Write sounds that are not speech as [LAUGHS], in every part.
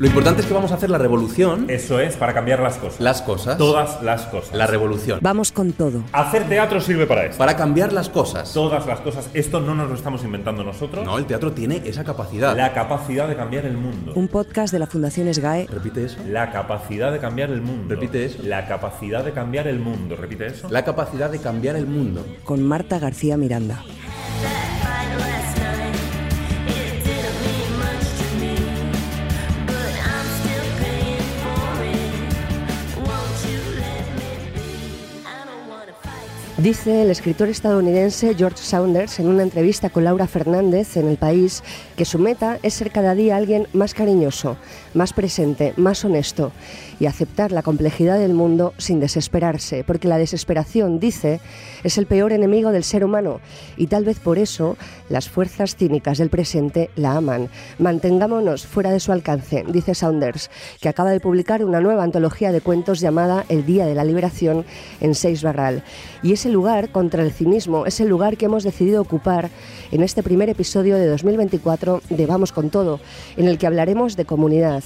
Lo importante es que vamos a hacer la revolución. Eso es, para cambiar las cosas. Las cosas. Todas las cosas. La revolución. Vamos con todo. Hacer teatro sirve para esto. Para cambiar las cosas. Todas las cosas. Esto no nos lo estamos inventando nosotros. No, el teatro tiene esa capacidad. La capacidad de cambiar el mundo. Un podcast de la Fundación SGAE. Repite eso. La capacidad de cambiar el mundo. Repite eso. La capacidad de cambiar el mundo. Repite eso. La capacidad de cambiar el mundo. Con Marta García Miranda. Dice el escritor estadounidense George Saunders en una entrevista con Laura Fernández en El País que su meta es ser cada día alguien más cariñoso, más presente, más honesto y aceptar la complejidad del mundo sin desesperarse, porque la desesperación, dice, es el peor enemigo del ser humano y tal vez por eso las fuerzas cínicas del presente la aman. Mantengámonos fuera de su alcance, dice Saunders, que acaba de publicar una nueva antología de cuentos llamada El Día de la Liberación en Seis Barral. Y ese lugar contra el cinismo es el lugar que hemos decidido ocupar en este primer episodio de 2024 de Vamos con Todo, en el que hablaremos de comunidad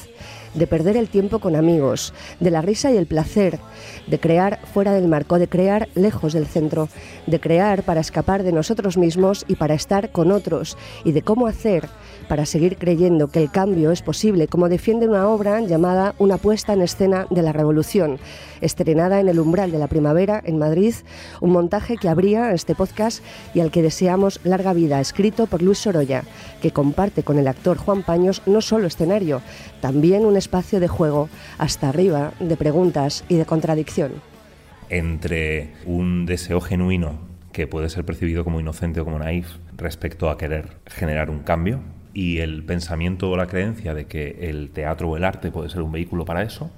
de perder el tiempo con amigos, de la risa y el placer, de crear fuera del marco, de crear lejos del centro, de crear para escapar de nosotros mismos y para estar con otros, y de cómo hacer para seguir creyendo que el cambio es posible, como defiende una obra llamada Una puesta en escena de la revolución, estrenada en el umbral de la primavera en Madrid, un montaje que abría este podcast y al que deseamos larga vida, escrito por Luis Sorolla, que comparte con el actor Juan Paños no solo escenario, también un espacio de juego hasta arriba de preguntas y de contradicción. Entre un deseo genuino que puede ser percibido como inocente o como naif respecto a querer generar un cambio y el pensamiento o la creencia de que el teatro o el arte puede ser un vehículo para eso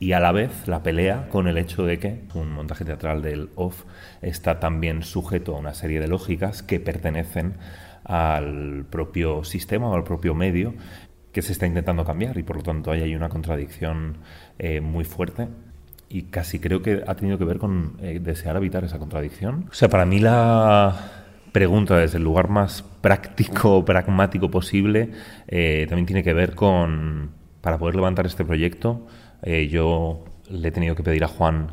y a la vez la pelea con el hecho de que un montaje teatral del off está también sujeto a una serie de lógicas que pertenecen al propio sistema o al propio medio que se está intentando cambiar y por lo tanto ahí hay una contradicción eh, muy fuerte y casi creo que ha tenido que ver con eh, desear evitar esa contradicción. O sea, para mí la pregunta desde el lugar más práctico, pragmático posible, eh, también tiene que ver con, para poder levantar este proyecto, yo le he tenido que pedir a Juan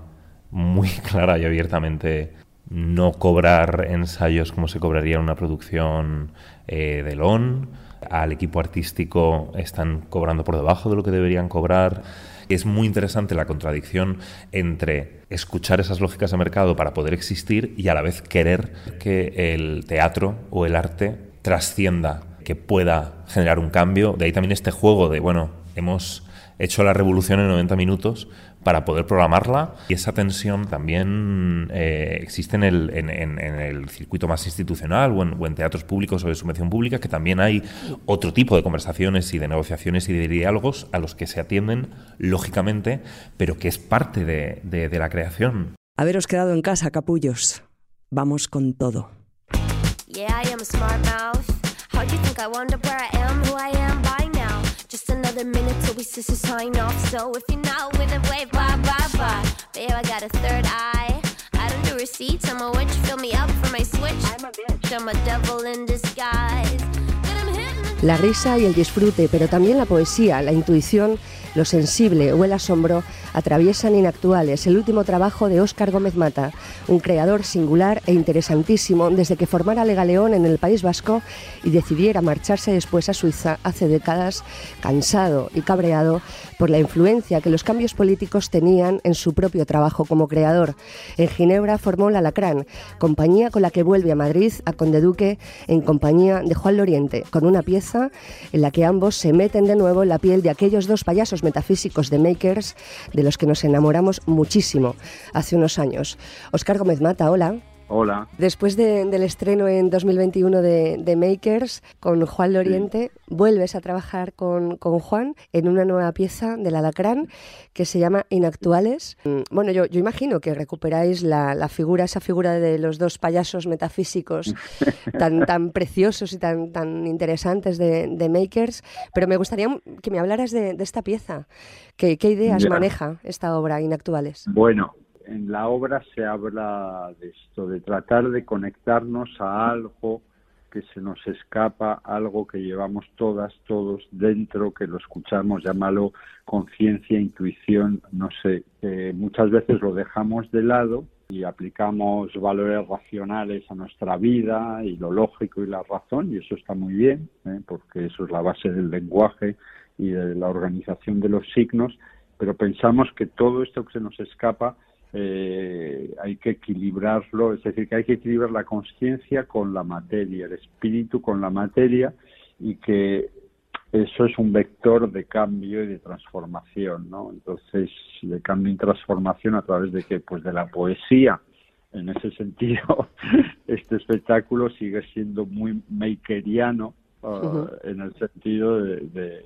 muy [LAUGHS] clara y abiertamente no cobrar ensayos como se cobraría en una producción de LON, al equipo artístico están cobrando por debajo de lo que deberían cobrar. Es muy interesante la contradicción entre escuchar esas lógicas de mercado para poder existir y a la vez querer que el teatro o el arte trascienda, que pueda generar un cambio. De ahí también este juego de, bueno, hemos hecho la revolución en 90 minutos, para poder programarla. Y esa tensión también eh, existe en el, en, el, circuito más institucional o en, teatros públicos o de subvención pública, que también hay otro tipo de conversaciones y de negociaciones y de diálogos a los que se atienden, lógicamente, pero que es parte de, de, de la creación. Haberos quedado en casa, capullos. Vamos con todo. another till we sign off. So if you're not with it, wait, bye, bye, bye. Babe, I got a third eye. I don't do receipts. I'm a witch. Fill me up for my switch. I'm a bitch. I'm a devil in disguise. La risa y el disfrute, pero también la poesía, la intuición, lo sensible o el asombro atraviesan Inactuales, el último trabajo de Óscar Gómez Mata, un creador singular e interesantísimo desde que formara Legaleón en el País Vasco y decidiera marcharse después a Suiza hace décadas, cansado y cabreado por la influencia que los cambios políticos tenían en su propio trabajo como creador. En Ginebra formó La Lacrán, compañía con la que vuelve a Madrid, a Conde Duque, en compañía de Juan Loriente, con una pieza en la que ambos se meten de nuevo en la piel de aquellos dos payasos metafísicos de Makers, de los que nos enamoramos muchísimo hace unos años. Oscar Gómez Mata, hola. Hola. Después del estreno en 2021 de, Makers con Juan Loriente, vuelves a trabajar con, Juan en una nueva pieza del Alacrán que se llama Inactuales. Mm, bueno, yo, yo imagino que recuperáis la, figura, esa figura de los dos payasos metafísicos [LAUGHS] tan, tan preciosos y tan, tan interesantes de, Makers, pero me gustaría que me hablaras de, esta pieza. ¿Qué, ideas maneja esta obra Inactuales? Bueno, en la obra se habla de esto, de tratar de conectarnos a algo que se nos escapa algo que llevamos todas, todos dentro, que lo escuchamos, llámalo conciencia, intuición, no sé, muchas veces lo dejamos de lado y aplicamos valores racionales a nuestra vida y lo lógico y la razón, y eso está muy bien, ¿eh? porque eso es la base del lenguaje y de la organización de los signos, pero pensamos que todo esto que se nos escapa eh, hay que equilibrarlo, es decir, que hay que equilibrar la conciencia con la materia, el espíritu con la materia y que eso es un vector de cambio y de transformación, ¿no? Entonces, de cambio y transformación a través de que, pues de la poesía. En ese sentido, [LAUGHS] este espectáculo sigue siendo muy makeriano uh, en el sentido de, de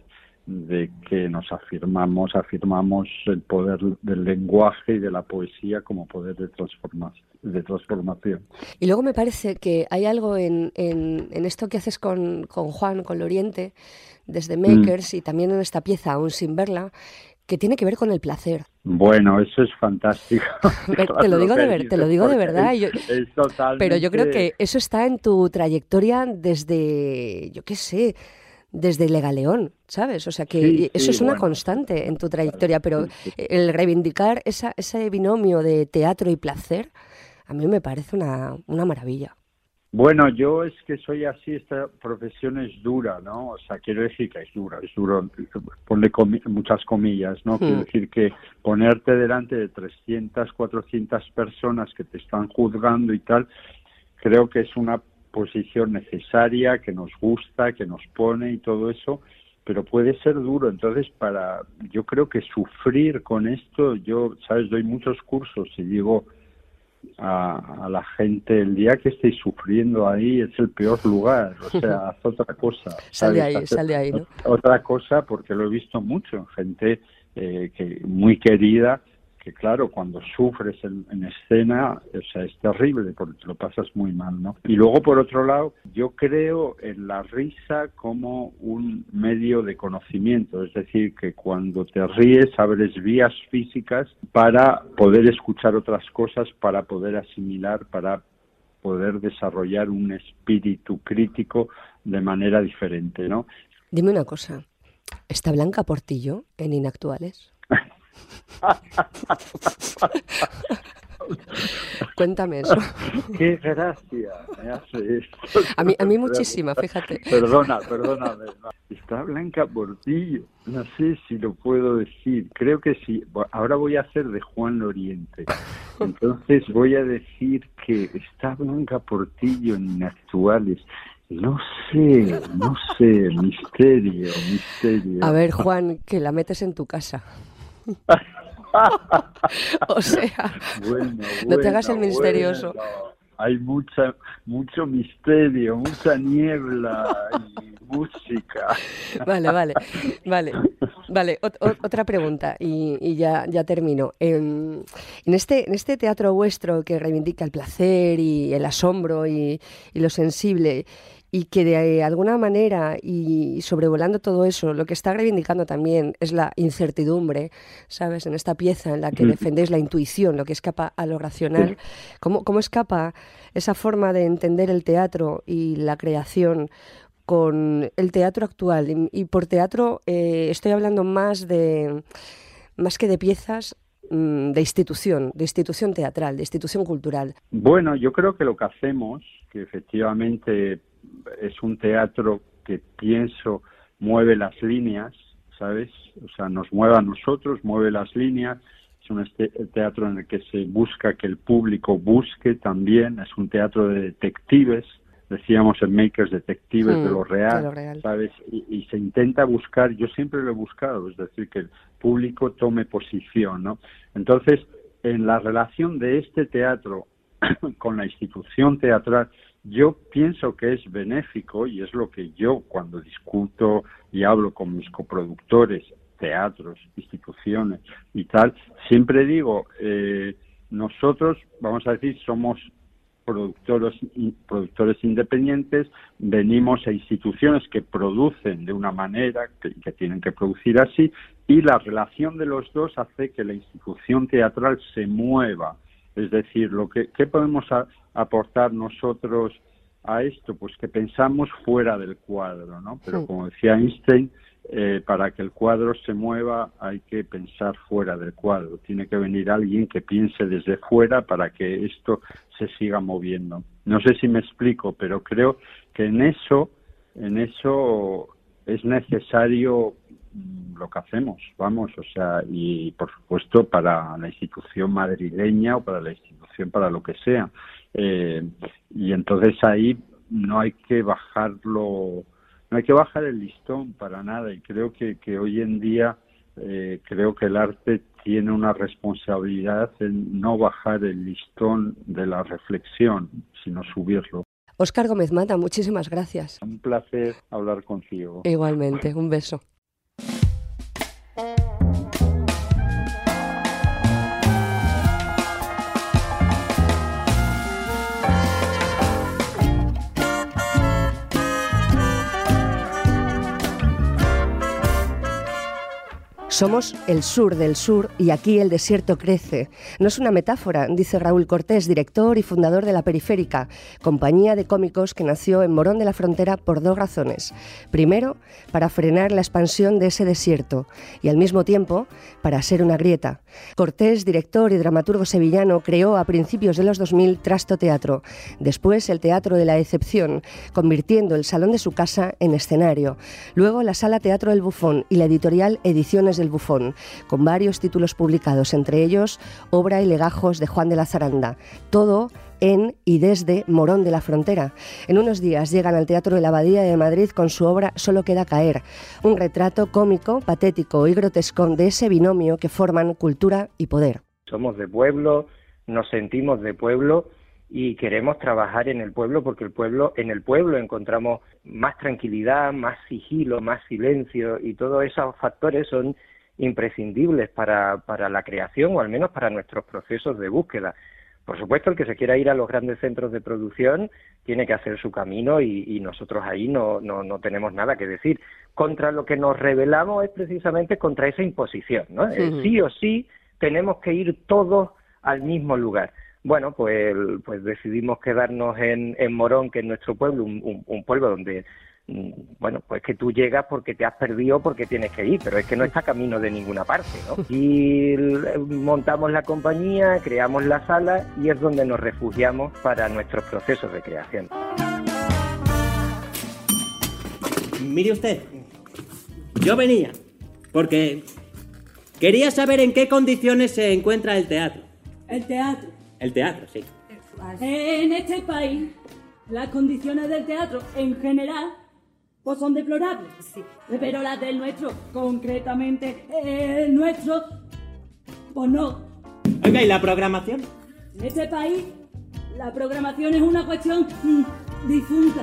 que nos afirmamos, afirmamos el poder del lenguaje y de la poesía como poder de transformación. De transformación. Y luego me parece que hay algo en, en, esto que haces con, con, Juan, con el Oriente, desde Makers y también en esta pieza, aún sin verla, que tiene que ver con el placer. Bueno, eso es fantástico. [LAUGHS] [LAUGHS] te lo digo de, ver, te lo digo de verdad. Pero yo creo que eso está en tu trayectoria desde, yo qué sé, desde Legaleón, ¿sabes? O sea que eso es una constante en tu trayectoria, pero el reivindicar esa, ese binomio de teatro y placer, a mí me parece una, una maravilla. Bueno, yo es que soy así, esta profesión es dura, ¿no? O sea, quiero decir que es dura, es duro, ponle muchas comillas, ¿no? Quiero hmm. decir que ponerte delante de 300, 400 personas que te están juzgando y tal, creo que es una posición necesaria, que nos gusta, que nos pone y todo eso, pero puede ser duro. Entonces, para, yo creo que sufrir con esto, yo, sabes, doy muchos cursos y digo a, la gente, el día que estéis sufriendo ahí es el peor lugar, o sea, [LAUGHS] haz otra cosa. Sale ahí, sale ahí, ¿no? Otra cosa, porque lo he visto mucho, gente eh, que muy querida que claro, cuando sufres en, escena, o sea, es terrible porque te lo pasas muy mal, ¿no? Y luego, por otro lado, yo creo en la risa como un medio de conocimiento, es decir, que cuando te ríes abres vías físicas para poder escuchar otras cosas, para poder asimilar, para poder desarrollar un espíritu crítico de manera diferente, ¿no? Dime una cosa, ¿está Blanca Portillo en Inactuales? [LAUGHS] Cuéntame eso. Qué gracia me hace esto. A mí, a mí muchísima, fíjate. Perdona, perdóname. Está Blanca Portillo. No sé si lo puedo decir. Creo que sí. Ahora voy a hacer de Juan Loriente. Entonces voy a decir que está Blanca Portillo en actuales. No sé, no sé, misterio, misterio. A ver, Juan, que la metes en tu casa. [LAUGHS] o sea, no te hagas el misterioso. Hay mucha, mucho misterio, mucha niebla y [LAUGHS] música. Vale, vale, vale, vale. otra pregunta y, ya, ya termino. En, en, este, en este teatro vuestro que reivindica el placer y el asombro y, y lo sensible, y que de alguna manera y sobrevolando todo eso, lo que está reivindicando también es la incertidumbre, ¿sabes? En esta pieza en la que defendéis la intuición, lo que escapa a lo racional, ¿cómo, cómo escapa esa forma de entender el teatro y la creación con el teatro actual? Y, por teatro eh, estoy hablando más de más que de piezas, mm, de institución, de institución teatral, de institución cultural. Bueno, yo creo que lo que hacemos, que efectivamente es un teatro que pienso mueve las líneas, ¿sabes? O sea, nos mueve a nosotros, mueve las líneas. Es un este, teatro en el que se busca que el público busque también. Es un teatro de detectives, decíamos en Makers detectives de, lo mm, real, ¿sabes? Y, y, se intenta buscar, yo siempre lo he buscado, es decir, que el público tome posición, ¿no? Entonces, en la relación de este teatro [COUGHS] con la institución teatral, yo pienso que es benéfico y es lo que yo cuando discuto y hablo con mis coproductores, teatros, instituciones y tal, siempre digo, eh, nosotros, vamos a decir, somos productores, productores independientes, venimos a instituciones que producen de una manera, que, que, tienen que producir así, y la relación de los dos hace que la institución teatral se mueva. Es decir, lo que ¿qué podemos aportar nosotros a esto? Pues que pensamos fuera del cuadro, ¿no? Pero como decía Einstein, eh, para que el cuadro se mueva hay que pensar fuera del cuadro. Tiene que venir alguien que piense desde fuera para que esto se siga moviendo. No sé si me explico, pero creo que en eso, en eso es necesario lo que hacemos, vamos, o sea, y por supuesto para la institución madrileña o para la institución para lo que sea. Eh, y entonces ahí no hay que bajarlo no hay que bajar el listón para nada y creo que, que hoy en día eh, creo que el arte tiene una responsabilidad en no bajar el listón de la reflexión, sino subirlo. Oscar Gómez Mata, muchísimas gracias. Un placer hablar contigo. Igualmente, un beso. Somos el sur del sur y aquí el desierto crece. No es una metáfora, dice Raúl Cortés, director y fundador de La Periférica, compañía de cómicos que nació en Morón de la Frontera por dos razones. Primero, para frenar la expansión de ese desierto y al mismo tiempo para ser una grieta. Cortés, director y dramaturgo sevillano, creó a principios de los 2000 Trasto Teatro, después el Teatro de la Excepción, convirtiendo el salón de su casa en escenario. Luego la Sala Teatro del Bufón y la editorial Ediciones del Bufón, con varios títulos publicados, entre ellos Obra y legajos de Juan de la Zaranda. Todo en y desde Morón de la Frontera. En unos días llegan al Teatro de la Abadía de Madrid con su obra Solo queda caer, un retrato cómico, patético y grotesco de ese binomio que forman cultura y poder. Somos de pueblo, nos sentimos de pueblo y queremos trabajar en el pueblo porque el pueblo en el pueblo encontramos más tranquilidad, más sigilo, más silencio y todos esos factores son imprescindibles para, para la creación o al menos para nuestros procesos de búsqueda. Por supuesto, el que se quiera ir a los grandes centros de producción tiene que hacer su camino y, nosotros ahí no, no, no, tenemos nada que decir. Contra lo que nos rebelamos es precisamente contra esa imposición, ¿no? Sí, o sí tenemos que ir todos al mismo lugar. Bueno, pues, pues decidimos quedarnos en, en Morón, que es nuestro pueblo, un pueblo donde bueno, pues que tú llegas porque te has perdido, porque tienes que ir, pero es que no está camino de ninguna parte, ¿no? [LAUGHS] Y montamos la compañía, creamos la sala y es donde nos refugiamos para nuestros procesos de creación. Mire usted, yo venía porque quería saber en qué condiciones se encuentra el teatro. El teatro. El teatro, sí. En este país, las condiciones del teatro en general pues son deplorables. Sí. Pero las del nuestro, concretamente el nuestro, pues no. Oiga, ¿y la programación? En este país, la programación es una cuestión mm, difunta.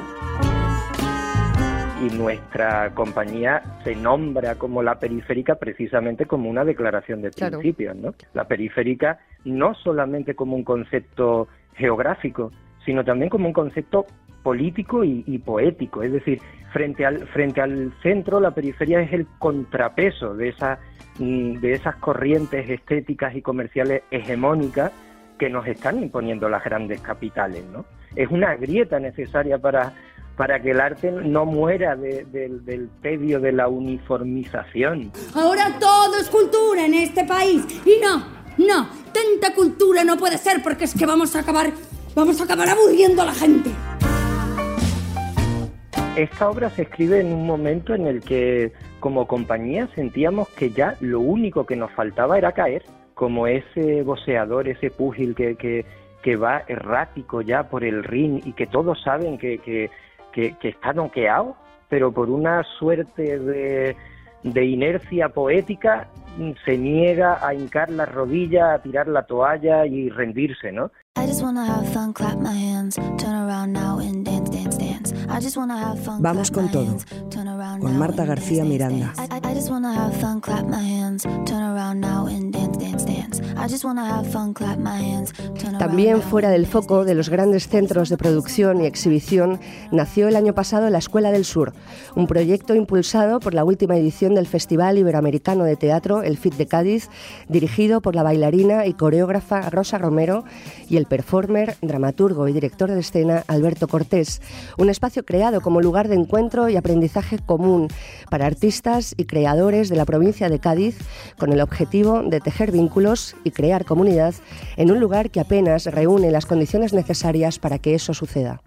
Y nuestra compañía se nombra como la periférica precisamente como una declaración de principios, ¿no? La periférica no solamente como un concepto geográfico, sino también como un concepto político y, poético. Es decir, frente al, frente al centro, la periferia es el contrapeso de, esa, mm, de esas corrientes estéticas y comerciales hegemónicas que nos están imponiendo las grandes capitales. ¿no? Es una grieta necesaria para, para que el arte no muera del tedio de la uniformización. Ahora todo es cultura en este país. Y no, no, tanta cultura no puede ser porque es que vamos a acabar, vamos a acabar aburriendo a la gente. Esta obra se escribe en un momento en el que como compañía sentíamos que ya lo único que nos faltaba era caer, como ese boxeador, ese púgil que, que, va errático ya por el ring y que todos saben que, que, que, está noqueado, pero por una suerte de, de inercia poética se niega a hincar la rodilla, a tirar la toalla y rendirse, ¿no? Vamos con todo, con Marta García Miranda. También fuera del foco de los grandes centros de producción y exhibición, nació el año pasado la Escuela del Sur, un proyecto impulsado por la última edición del Festival Iberoamericano de Teatro, el FIT de Cádiz, dirigido por la bailarina y coreógrafa Rosa Romero y el performer, dramaturgo y director de escena Alberto Cortés, un espacio creado como lugar de encuentro y aprendizaje común para artistas y creadores de la provincia de Cádiz con el objetivo de tejer vínculos y crear comunidad en un lugar que apenas reúne las condiciones necesarias para que eso suceda.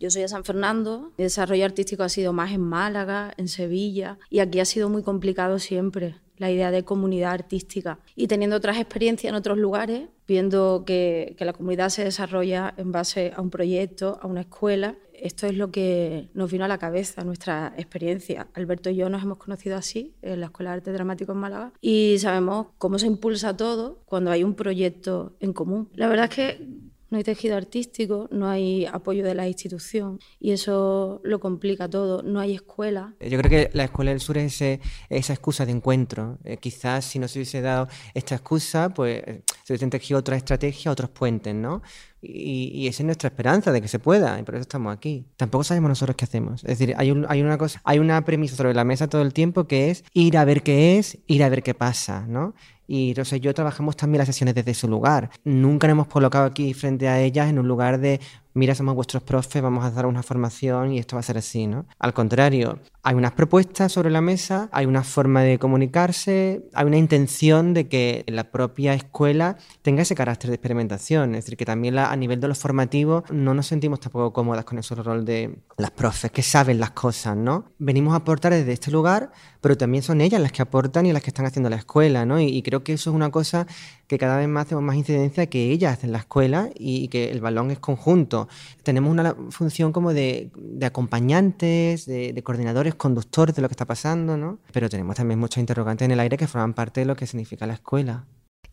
Yo soy de San Fernando, mi desarrollo artístico ha sido más en Málaga, en Sevilla, y aquí ha sido muy complicado siempre la idea de comunidad artística. Y teniendo otras experiencias en otros lugares, viendo que, que, la comunidad se desarrolla en base a un proyecto, a una escuela, esto es lo que nos vino a la cabeza, nuestra experiencia. Alberto y yo nos hemos conocido así en la Escuela de Arte Dramático en Málaga y sabemos cómo se impulsa todo cuando hay un proyecto en común. La verdad es que no hay tejido artístico, no hay apoyo de la institución y eso lo complica todo, no hay escuela. Yo creo que la Escuela del Sur es esa excusa de encuentro. Eh, quizás si no se hubiese dado esta excusa, pues se hubiesen tejido otra estrategia, otros puentes, ¿no? Y, esa es nuestra esperanza de que se pueda, y por eso estamos aquí. Tampoco sabemos nosotros qué hacemos. Es decir, hay una premisa sobre la mesa todo el tiempo que es ir a ver qué es, ir a ver qué pasa, ¿no? Y Rosa y yo trabajamos también las sesiones desde su lugar. Nunca nos hemos colocado aquí frente a ellas en un lugar de, mira, somos vuestros profes, vamos a dar una formación y esto va a ser así, ¿no? Al contrario, hay unas propuestas sobre la mesa, hay una forma de comunicarse, hay una intención de que la propia escuela tenga ese carácter de experimentación. Es decir, que también a nivel de lo formativo no nos sentimos tampoco cómodas con ese rol de las profes que saben las cosas, ¿no? Venimos a aportar desde este lugar, pero también son ellas las que aportan y las que están haciendo la escuela, ¿no? Y, creo que eso es una cosa que cada vez más hacemos más incidencia que ellas hacen la escuela y, que el balón es conjunto. Tenemos una función como de, acompañantes, de, de coordinadores, conductores de lo que está pasando, ¿no? Pero tenemos también muchos interrogantes en el aire que forman parte de lo que significa la escuela.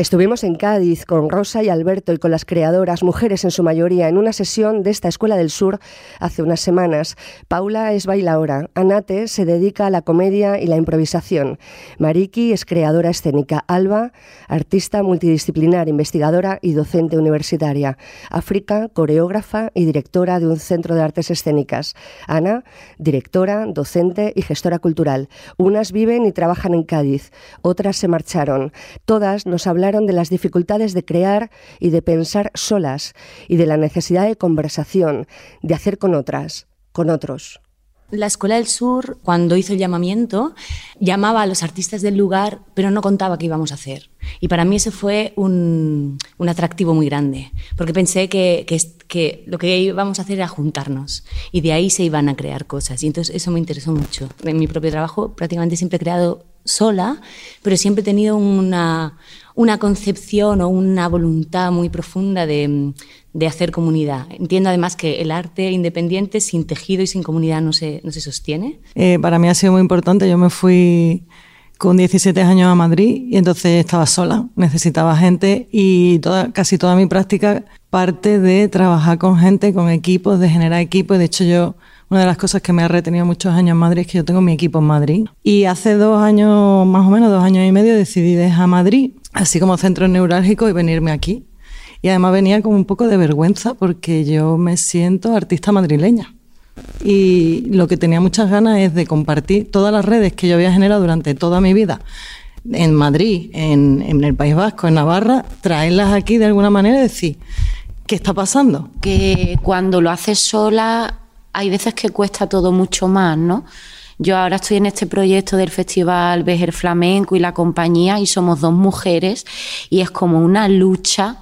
Estuvimos en Cádiz con Rosa y Alberto y con las creadoras, mujeres en su mayoría, en una sesión de esta Escuela del Sur hace unas semanas. Paula es bailaora, Anate se dedica a la comedia y la improvisación. Mariki es creadora escénica, Alba, artista multidisciplinar, investigadora y docente universitaria. África, coreógrafa y directora de un centro de artes escénicas. Ana, directora, docente y gestora cultural. Unas viven y trabajan en Cádiz, otras se marcharon. Todas nos de las dificultades de crear y de pensar solas y de la necesidad de conversación, de hacer con otras, con otros. La Escuela del Sur, cuando hizo el llamamiento, llamaba a los artistas del lugar, pero no contaba qué íbamos a hacer. Y para mí ese fue un, un atractivo muy grande, porque pensé que, que, que, lo que íbamos a hacer era juntarnos y de ahí se iban a crear cosas. Y entonces eso me interesó mucho. En mi propio trabajo prácticamente siempre he creado sola, pero siempre he tenido una, una concepción o una voluntad muy profunda de, de, hacer comunidad. Entiendo además que el arte independiente sin tejido y sin comunidad no se, no se sostiene. Eh, para mí ha sido muy importante. Yo me fui con 17 años a Madrid y entonces estaba sola, necesitaba gente y toda, casi toda mi práctica parte de trabajar con gente, con equipos, de generar equipos. De hecho, yo una de las cosas que me ha retenido muchos años en Madrid es que yo tengo mi equipo en Madrid. Y hace dos años, más o menos dos años y medio, decidí dejar Madrid, así como centro neurálgico, y venirme aquí. Y además venía con un poco de vergüenza porque yo me siento artista madrileña. Y lo que tenía muchas ganas es de compartir todas las redes que yo había generado durante toda mi vida en Madrid, en, en el País Vasco, en Navarra, traerlas aquí de alguna manera y decir, ¿qué está pasando? Que cuando lo haces sola hay veces que cuesta todo mucho más, ¿no? Yo ahora estoy en este proyecto del Festival Vejer Flamenco y la compañía y somos dos mujeres y es como una lucha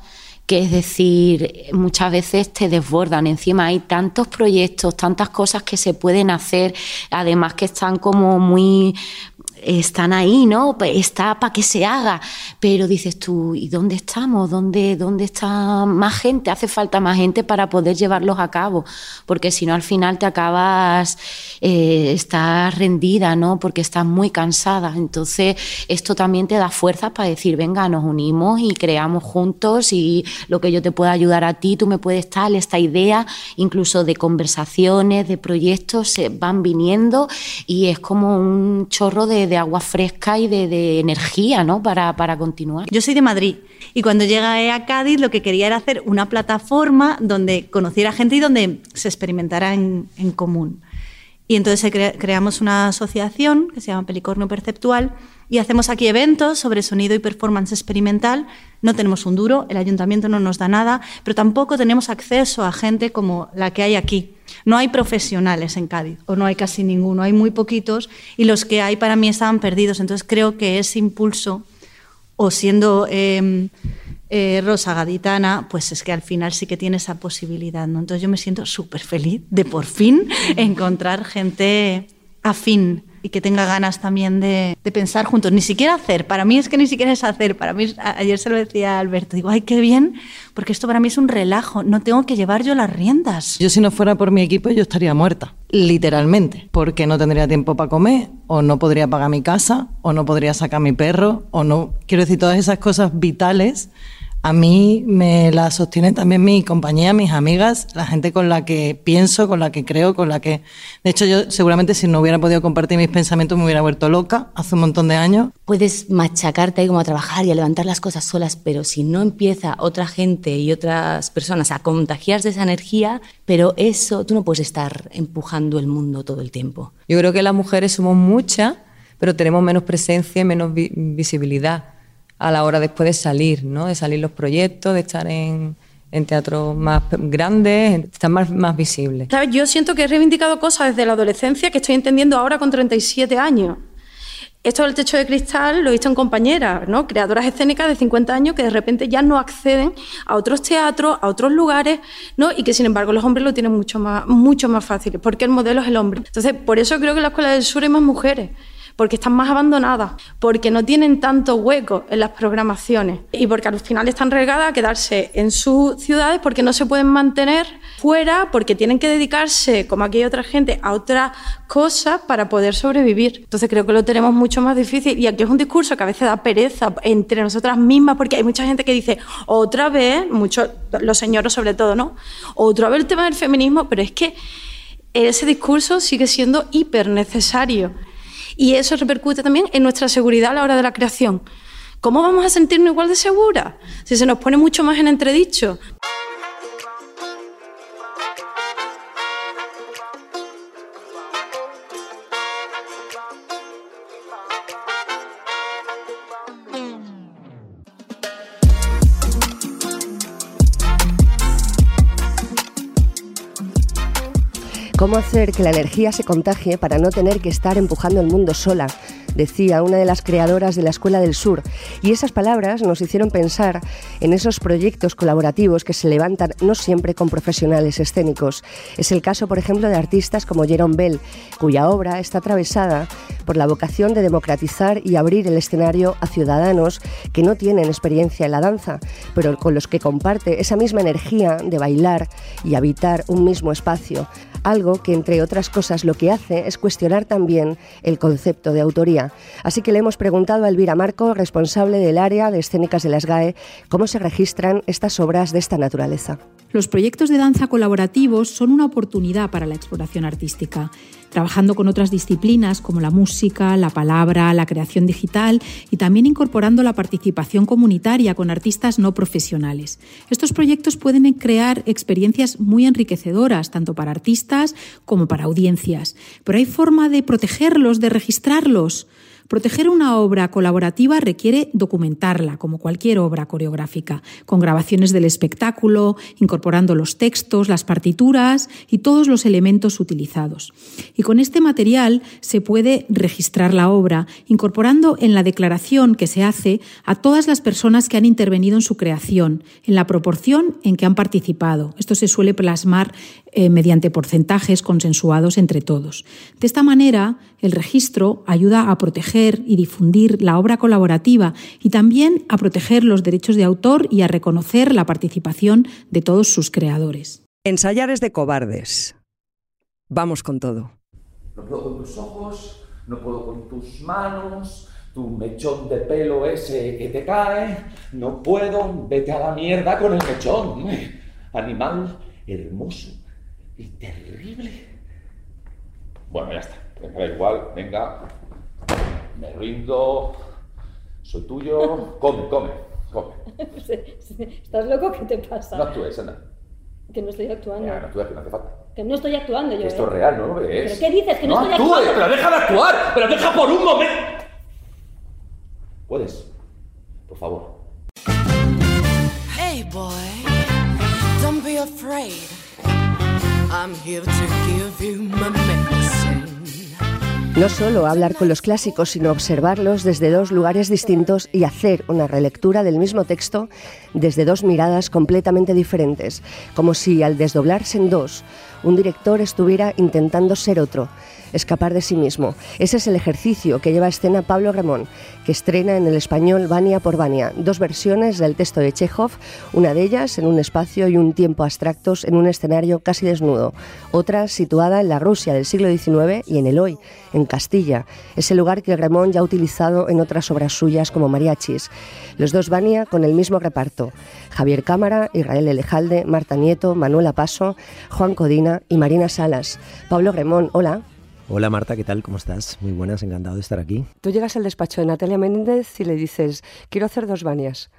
que es decir, muchas veces te desbordan. Encima hay tantos proyectos, tantas cosas que se pueden hacer, además que están como muy están ahí, ¿no? Pues está para que se haga, pero dices tú, ¿y dónde estamos? ¿Dónde, ¿Dónde está más gente? Hace falta más gente para poder llevarlos a cabo, porque si no al final te acabas, eh, estás rendida, ¿no? Porque estás muy cansada. Entonces esto también te da fuerzas para decir, venga, nos unimos y creamos juntos y lo que yo te pueda ayudar a ti, tú me puedes tal, esta idea, incluso de conversaciones, de proyectos, se van viniendo y es como un chorro de de agua fresca y de, energía ¿no? para, para, continuar. Yo soy de Madrid y cuando llegué a Cádiz lo que quería era hacer una plataforma donde conociera gente y donde se experimentara en, en común. Y entonces creamos una asociación que se llama Pelicornio Perceptual y hacemos aquí eventos sobre sonido y performance experimental no tenemos un duro, el ayuntamiento no nos da nada, pero tampoco tenemos acceso a gente como la que hay aquí. No hay profesionales en Cádiz, o no hay casi ninguno, hay muy poquitos, y los que hay para mí estaban perdidos. Entonces creo que ese impulso, o siendo em, eh, Rosa Gaditana, pues es que al final sí que tiene esa posibilidad. ¿no? Entonces yo me siento súper feliz de por fin encontrar gente afín y que tenga ganas también de, pensar juntos. Ni siquiera hacer, para mí es que ni siquiera es hacer, para mí, ayer se lo decía a Alberto, digo, ay, qué bien, porque esto para mí es un relajo, no tengo que llevar yo las riendas. Yo si no fuera por mi equipo yo estaría muerta, literalmente, porque no tendría tiempo para comer, o no podría pagar mi casa, o no podría sacar mi perro, o no, quiero decir, todas esas cosas vitales a mí me la sostiene también mi compañía, mis amigas, la gente con la que pienso, con la que creo, con la que... De hecho, yo seguramente si no hubiera podido compartir mis pensamientos me hubiera vuelto loca hace un montón de años. Puedes machacarte ahí como a trabajar y a levantar las cosas solas, pero si no empieza otra gente y otras personas a contagiarse de esa energía, pero eso, tú no puedes estar empujando el mundo todo el tiempo. Yo creo que las mujeres somos muchas, pero tenemos menos presencia y menos visibilidad a la hora después de salir, ¿no? De salir los proyectos, de estar en, teatros más grandes, estar más, más visibles. Yo siento que he reivindicado cosas desde la adolescencia que estoy entendiendo ahora con 37 años. Esto del techo de cristal lo he visto en compañeras, ¿no? creadoras escénicas de 50 años que de repente ya no acceden a otros teatros, a otros lugares, ¿no? y que sin embargo los hombres lo tienen mucho más, mucho más fácil, porque el modelo es el hombre. Entonces, por eso creo que en la Escuela del Sur hay más mujeres porque están más abandonadas, porque no tienen tanto hueco en las programaciones y porque al final están regadas a quedarse en sus ciudades porque no se pueden mantener fuera, porque tienen que dedicarse, como aquí hay otra gente, a otras cosas para poder sobrevivir. Entonces creo que lo tenemos mucho más difícil y aquí es un discurso que a veces da pereza entre nosotras mismas porque hay mucha gente que dice otra vez, muchos, los señores sobre todo, ¿no? Otra vez el tema del feminismo, pero es que ese discurso sigue siendo hiper necesario y eso repercute también en nuestra seguridad a la hora de la creación. ¿Cómo vamos a sentirnos igual de seguras si se nos pone mucho más en entredicho? ¿Cómo hacer que la energía se contagie para no tener que estar empujando el mundo sola? Decía una de las creadoras de la Escuela del Sur. Y esas palabras nos hicieron pensar en esos proyectos colaborativos que se levantan no siempre con profesionales escénicos. Es el caso, por ejemplo, de artistas como Jerome Bell, cuya obra está atravesada por la vocación de democratizar y abrir el escenario a ciudadanos que no tienen experiencia en la danza, pero con los que comparte esa misma energía de bailar y habitar un mismo espacio algo que entre otras cosas lo que hace es cuestionar también el concepto de autoría. Así que le hemos preguntado a Elvira Marco, responsable del área de escénicas de las GAE, cómo se registran estas obras de esta naturaleza. Los proyectos de danza colaborativos son una oportunidad para la exploración artística trabajando con otras disciplinas como la música, la palabra, la creación digital y también incorporando la participación comunitaria con artistas no profesionales. Estos proyectos pueden crear experiencias muy enriquecedoras tanto para artistas como para audiencias, pero hay forma de protegerlos, de registrarlos. Proteger una obra colaborativa requiere documentarla, como cualquier obra coreográfica, con grabaciones del espectáculo, incorporando los textos, las partituras y todos los elementos utilizados. Y con este material se puede registrar la obra, incorporando en la declaración que se hace a todas las personas que han intervenido en su creación, en la proporción en que han participado. Esto se suele plasmar eh, mediante porcentajes consensuados entre todos. De esta manera, el registro ayuda a proteger y difundir la obra colaborativa y también a proteger los derechos de autor y a reconocer la participación de todos sus creadores. Ensayar es de cobardes. Vamos con todo. No puedo con tus ojos, no puedo con tus manos, tu mechón de pelo ese que te cae, no puedo, vete a la mierda con el mechón. Animal hermoso y terrible. Bueno, ya está. Me da igual, venga. Me rindo. Soy tuyo. Come, come, come. [LAUGHS] ¿Estás loco? ¿Qué te pasa? No actúes, anda. Que no estoy actuando. Ya, no actúes, que no hace falta. Que no estoy actuando yo. Que esto ¿eh? es real, ¿no lo ves? ¿Pero qué dices? Que no, no estoy actúes, actuando. pero deja de actuar. Pero deja por un momento. ¿Puedes? Por favor. Hey boy, don't be afraid. I'm here to give you my medicine. No solo hablar con los clásicos, sino observarlos desde dos lugares distintos y hacer una relectura del mismo texto desde dos miradas completamente diferentes, como si al desdoblarse en dos, un director estuviera intentando ser otro, escapar de sí mismo. Ese es el ejercicio que lleva a escena Pablo Remón, que estrena en el español Vania por Vania, dos versiones del texto de Chekhov, una de ellas en un espacio y un tiempo abstractos en un escenario casi desnudo, otra situada en la Rusia del siglo XIX y en el hoy, Castilla, ese lugar que Remón ya ha utilizado en otras obras suyas como Mariachis. Los dos Vania con el mismo reparto, Javier Cámara, Israel Elejalde, Marta Nieto, Manuela Paso, Juan Codina y Marina Salas. Pablo Remón, hola. Hola Marta, ¿qué tal? ¿Cómo estás? Muy buenas, encantado de estar aquí. Tú llegas al despacho de Natalia Méndez y le dices, quiero hacer dos Vanias.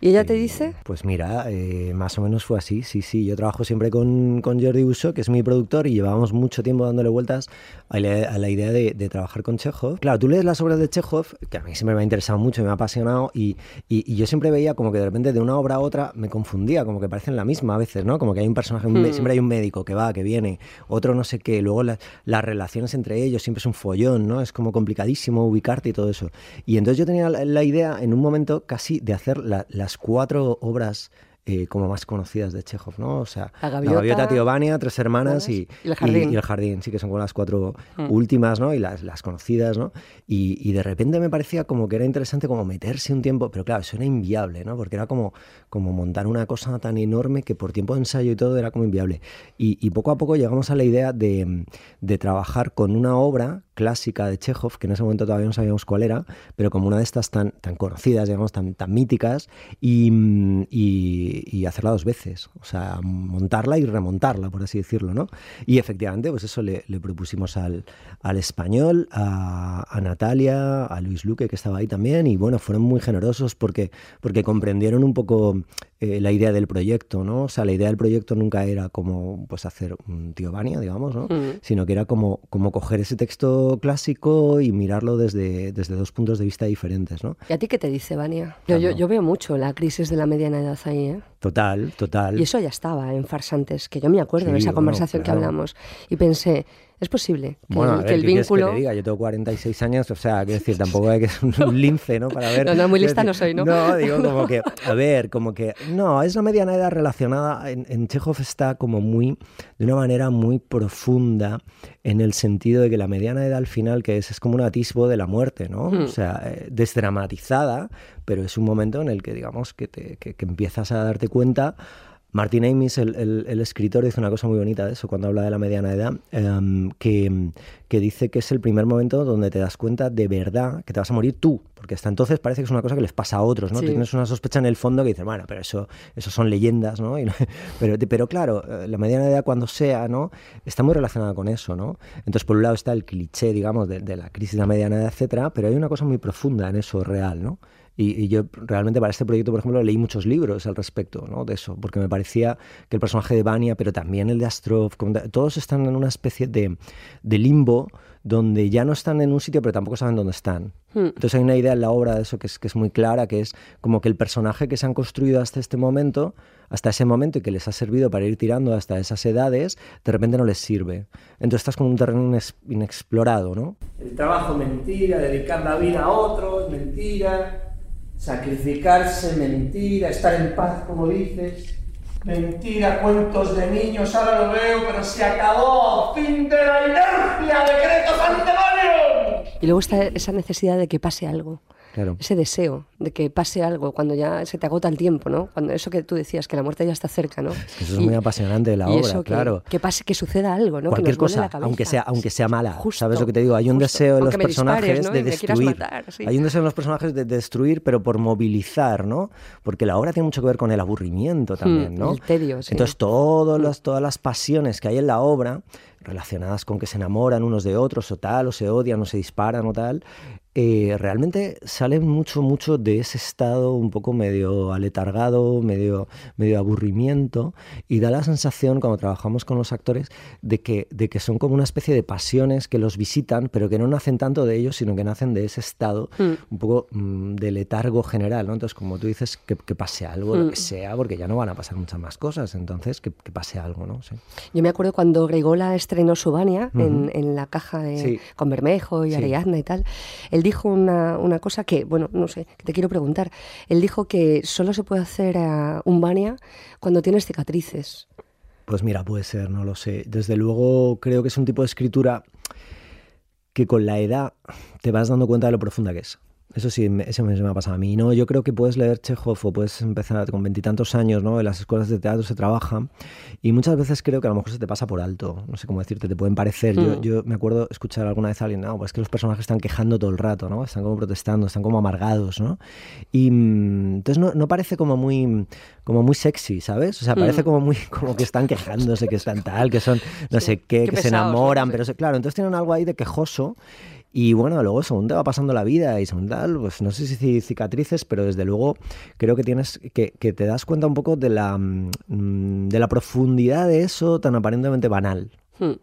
¿Y ella te dice? Pues mira, eh, más o menos fue así, sí, sí. Yo trabajo siempre con, con Jordi Uso, que es mi productor, y llevábamos mucho tiempo dándole vueltas a la, a la idea de, de, trabajar con Chekhov. Claro, tú lees las obras de Chekhov, que a mí siempre me ha interesado mucho, me ha apasionado, y, y, y, yo siempre veía como que de repente de una obra a otra me confundía, como que parecen la misma a veces, ¿no? Como que hay un personaje, Hmm. siempre hay un médico que va, que viene, otro no sé qué, luego la, las relaciones entre ellos siempre es un follón, ¿no? Es como complicadísimo ubicarte y todo eso. Y entonces yo tenía la, la idea en un momento casi de hacer la, las cuatro obras eh, como más conocidas de Chekhov, ¿no? O sea, La Gaviota, Gaviota Tío Vania, Tres Hermanas y, y El Jardín. y El Jardín, sí, que son como las cuatro Mm. últimas, ¿no? Y las, las conocidas, ¿no? Y, y de repente me parecía como que era interesante como meterse un tiempo, pero claro, eso era inviable, ¿no? Porque era como, como montar una cosa tan enorme que por tiempo de ensayo y todo era como inviable. Y, y poco a poco llegamos a la idea de, de trabajar con una obra clásica de Chekhov, que en ese momento todavía no sabíamos cuál era, pero como una de estas tan, tan conocidas, digamos, tan, tan míticas, y, hacerla dos veces, o sea, montarla y remontarla, por así decirlo, ¿no? Y efectivamente, pues eso le, le propusimos al, al español, a, a, Natalia, a Luis Luque, que estaba ahí también, y bueno, fueron muy generosos porque, porque comprendieron un poco eh, la idea del proyecto, ¿no? O sea, la idea del proyecto nunca era como, pues, hacer un tío Vania, digamos, ¿no? Mm. Sino que era como, como coger ese texto clásico y mirarlo desde, desde dos puntos de vista diferentes, ¿no? ¿Y a ti qué te dice, Vania? Yo, yo, yo veo mucho la crisis de la mediana edad ahí, ¿eh? Total, total. Y eso ya estaba en Farsantes, que yo me acuerdo Sí, de esa bueno, conversación claro. que hablamos. Y pensé, es posible que, Bueno, a que ver, el ¿qué quieres vínculo... que te diga? Yo tengo 46 años, o sea, quiero decir, [LAUGHS] tampoco hay que ser un, un lince, ¿no? Para ver. No, no, muy lista no soy, ¿no? No, digo [LAUGHS] como que, a ver, como que, no, es la mediana edad relacionada, en, en Chekhov está como muy, de una manera muy profunda, en el sentido de que la mediana edad al final, que es, es como un atisbo de la muerte, ¿no? Hmm. O sea, eh, desdramatizada, pero es un momento en el que, digamos, que, te, que, que empiezas a darte cuenta Martin Amis, el, el, el, escritor, dice una cosa muy bonita de eso cuando habla de la mediana edad, eh, que, que, dice que es el primer momento donde te das cuenta de verdad que te vas a morir tú, porque hasta entonces parece que es una cosa que les pasa a otros, ¿no? Sí. Tienes una sospecha en el fondo que dices, bueno, pero eso, eso son leyendas, ¿no? Y, [LAUGHS] pero, pero claro, eh, la mediana edad cuando sea, ¿no? Está muy relacionada con eso, ¿no? Entonces, por un lado está el cliché, digamos, de, de la crisis de la mediana edad, etcétera, pero hay una cosa muy profunda en eso real, ¿no? Y, y, yo realmente para este proyecto, por ejemplo, leí muchos libros al respecto ¿no? de eso, porque me parecía que el personaje de Vania, pero también el de Astrov, todos están en una especie de, de, limbo donde ya no están en un sitio, pero tampoco saben dónde están. Hmm. Entonces hay una idea en la obra de eso que es, que es muy clara, que es como que el personaje que se han construido hasta este momento, hasta ese momento y que les ha servido para ir tirando hasta esas edades, de repente no les sirve. Entonces estás con un terreno inexplorado, ¿no? El trabajo mentira, dedicar la vida a otros, mentira sacrificarse, mentira, estar en paz, como dices. Mentira, cuentos de niños, ahora lo veo, pero se acabó. Fin de la inercia, decreto pandemonium. Y luego está esa necesidad de que pase algo. Claro. Ese deseo de que pase algo cuando ya se te agota el tiempo, ¿no? Cuando eso que tú decías, que la muerte ya está cerca, ¿no? Eso es y, muy apasionante de la obra, que, claro. Que pase, que suceda algo, ¿no? Cualquier que nos cosa, la aunque sea, aunque sea mala. Justo, ¿Sabes lo que te digo? Hay un justo. deseo en los personajes dispares, ¿no? de destruir. matar, sí. Hay un deseo en los personajes de destruir, pero por movilizar, ¿no? Porque la obra tiene mucho que ver con el aburrimiento también, Hmm, ¿no? El tedio, sí. Entonces, todas las, todas las pasiones que hay en la obra relacionadas con que se enamoran unos de otros o tal, o se odian o se disparan o tal, eh, realmente sale mucho, mucho de ese estado un poco medio aletargado, medio, medio aburrimiento, y da la sensación, cuando trabajamos con los actores, de que, de que son como una especie de pasiones que los visitan, pero que no nacen tanto de ellos, sino que nacen de ese estado Mm. un poco mm, de letargo general, ¿no? Entonces, como tú dices, que, que pase algo, lo Mm. que sea, porque ya no van a pasar muchas más cosas, entonces que, que pase algo, ¿no? Sí. Yo me acuerdo cuando Grigola estrenó su Bania en, en la caja de- Sí. con Bermejo y Sí. Ariadna y tal. Él dijo una, una cosa que, bueno, no sé, que te quiero preguntar. Él dijo que solo se puede hacer un Bania cuando tienes cicatrices. Pues mira, puede ser, no lo sé. Desde luego creo que es un tipo de escritura que con la edad te vas dando cuenta de lo profunda que es. Eso sí, eso me, ha pasado a mí. No, yo creo que puedes leer Chekhov o puedes empezar con veintitantos años, ¿no? En las escuelas de teatro se trabaja y muchas veces creo que a lo mejor se te pasa por alto. No sé cómo decirte, te pueden parecer. Yo, Mm. yo me acuerdo escuchar alguna vez a alguien, no, pues es que los personajes están quejando todo el rato, ¿no? Están como protestando, están como amargados, ¿no? Y mm, entonces no, no parece como muy, como muy sexy, ¿sabes? O sea, parece Mm. como muy, como que están quejándose, que están [LAUGHS] tal, que son no sé qué, Qué que se ¿no? enamoran, Sí. pero claro, entonces tienen algo ahí de quejoso. Y bueno, luego según te va pasando la vida y según tal, pues no sé si ci- cicatrices, pero desde luego creo que tienes que, que te das cuenta un poco de la, mm, de la profundidad de eso tan aparentemente banal. Hmm.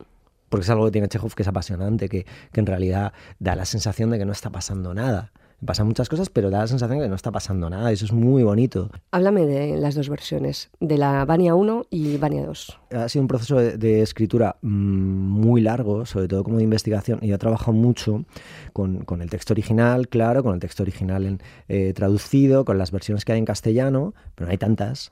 Porque es algo que tiene Chekhov que es apasionante, que, que en realidad da la sensación de que no está pasando nada. Pasan muchas cosas, pero da la sensación de que no está pasando nada. Eso es muy bonito. Háblame de las dos versiones, de la Bania 1 y Bania 2. ha sido un proceso de, de escritura mm, muy largo, sobre todo como de investigación, y he trabajado mucho con, con el texto original, claro, con el texto original en, eh, traducido, con las versiones que hay en castellano, pero no hay tantas.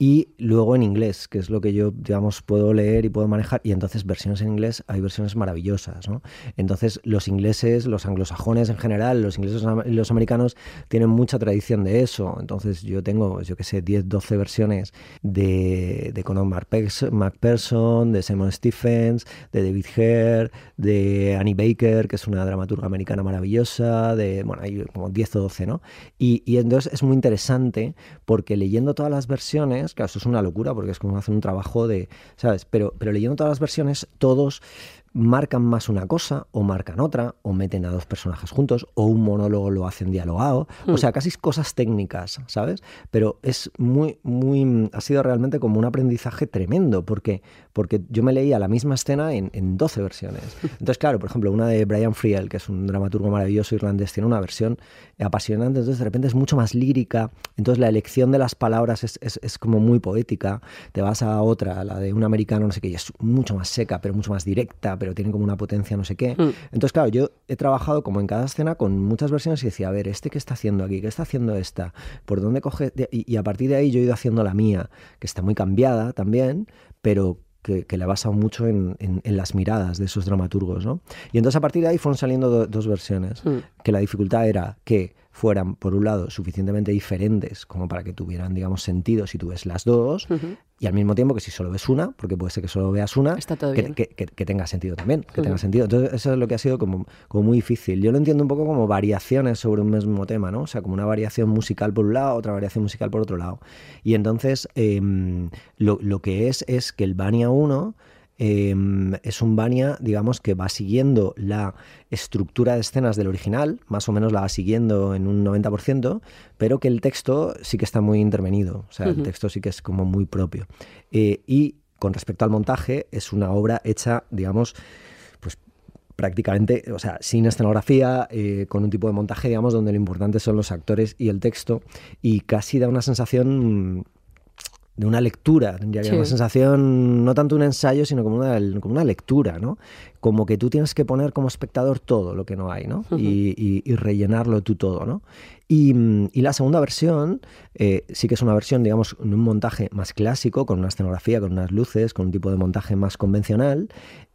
Y luego en inglés, que es lo que yo, digamos, puedo leer y puedo manejar. Y entonces versiones en inglés, hay versiones maravillosas, ¿no? Entonces los ingleses, los anglosajones en general, los ingleses y los americanos tienen mucha tradición de eso. Entonces yo tengo, yo qué sé, 10, 12 versiones de, de Conor McPherson, de Simon Stephens, de David Hare, de Annie Baker, que es una dramaturga americana maravillosa, de, bueno, hay como 10 o 12, ¿no? Y, y entonces es muy interesante porque leyendo todas las versiones, claro, esto es una locura porque es como hacer un trabajo de, ¿sabes? Pero, pero leyendo todas las versiones, todos marcan más una cosa o marcan otra o meten a dos personajes juntos o un monólogo lo hacen dialogado Hmm. o sea casi cosas técnicas sabes pero es muy muy ha sido realmente como un aprendizaje tremendo porque porque yo me leía la misma escena en, en 12 versiones entonces claro por ejemplo una de Brian Friel que es un dramaturgo maravilloso irlandés tiene una versión apasionante entonces de repente es mucho más lírica entonces la elección de las palabras es, es, es como muy poética te vas a otra la de un americano no sé qué y es mucho más seca pero mucho más directa pero tiene como una potencia no sé qué. Mm. Entonces, claro, yo he trabajado como en cada escena con muchas versiones y decía, a ver, ¿este qué está haciendo aquí? ¿Qué está haciendo esta? ¿Por dónde coge? Y, y a partir de ahí yo he ido haciendo la mía, que está muy cambiada también, pero que, he basado mucho en, en- en las miradas de esos dramaturgos, ¿no? Y entonces a partir de ahí fueron saliendo do- dos versiones, Mm. que la dificultad era que fueran, por un lado, suficientemente diferentes como para que tuvieran, digamos, sentido si tú ves las dos, y al mismo tiempo que si solo ves una, porque puede ser que solo veas una, Está todo que, bien. que- que- que tenga sentido también, que tenga sentido. Entonces, eso es lo que ha sido como, como muy difícil. Yo lo entiendo un poco como variaciones sobre un mismo tema, ¿no? O sea, como una variación musical por un lado, otra variación musical por otro lado. Y entonces, em, lo, lo que es es que el Bania 1 em, es un Bania, digamos, que va siguiendo la estructura de escenas del original, más o menos la va siguiendo en un 90%, pero que el texto sí que está muy intervenido, o sea, el texto sí que es como muy propio. Eh, y con respecto al montaje, es una obra hecha, digamos, pues prácticamente, o sea, sin escenografía, eh, con un tipo de montaje, digamos, donde lo importante son los actores y el texto, y casi da una sensación de una lectura, tendría que Sí. una sensación, no tanto un ensayo, sino como una, como una lectura, ¿no? Como que tú tienes que poner como espectador todo lo que no hay, ¿no? Y, y- y rellenarlo tú todo, ¿no? Y, y la segunda versión eh, sí que es una versión, digamos, en un montaje más clásico, con una escenografía, con unas luces, con un tipo de montaje más convencional.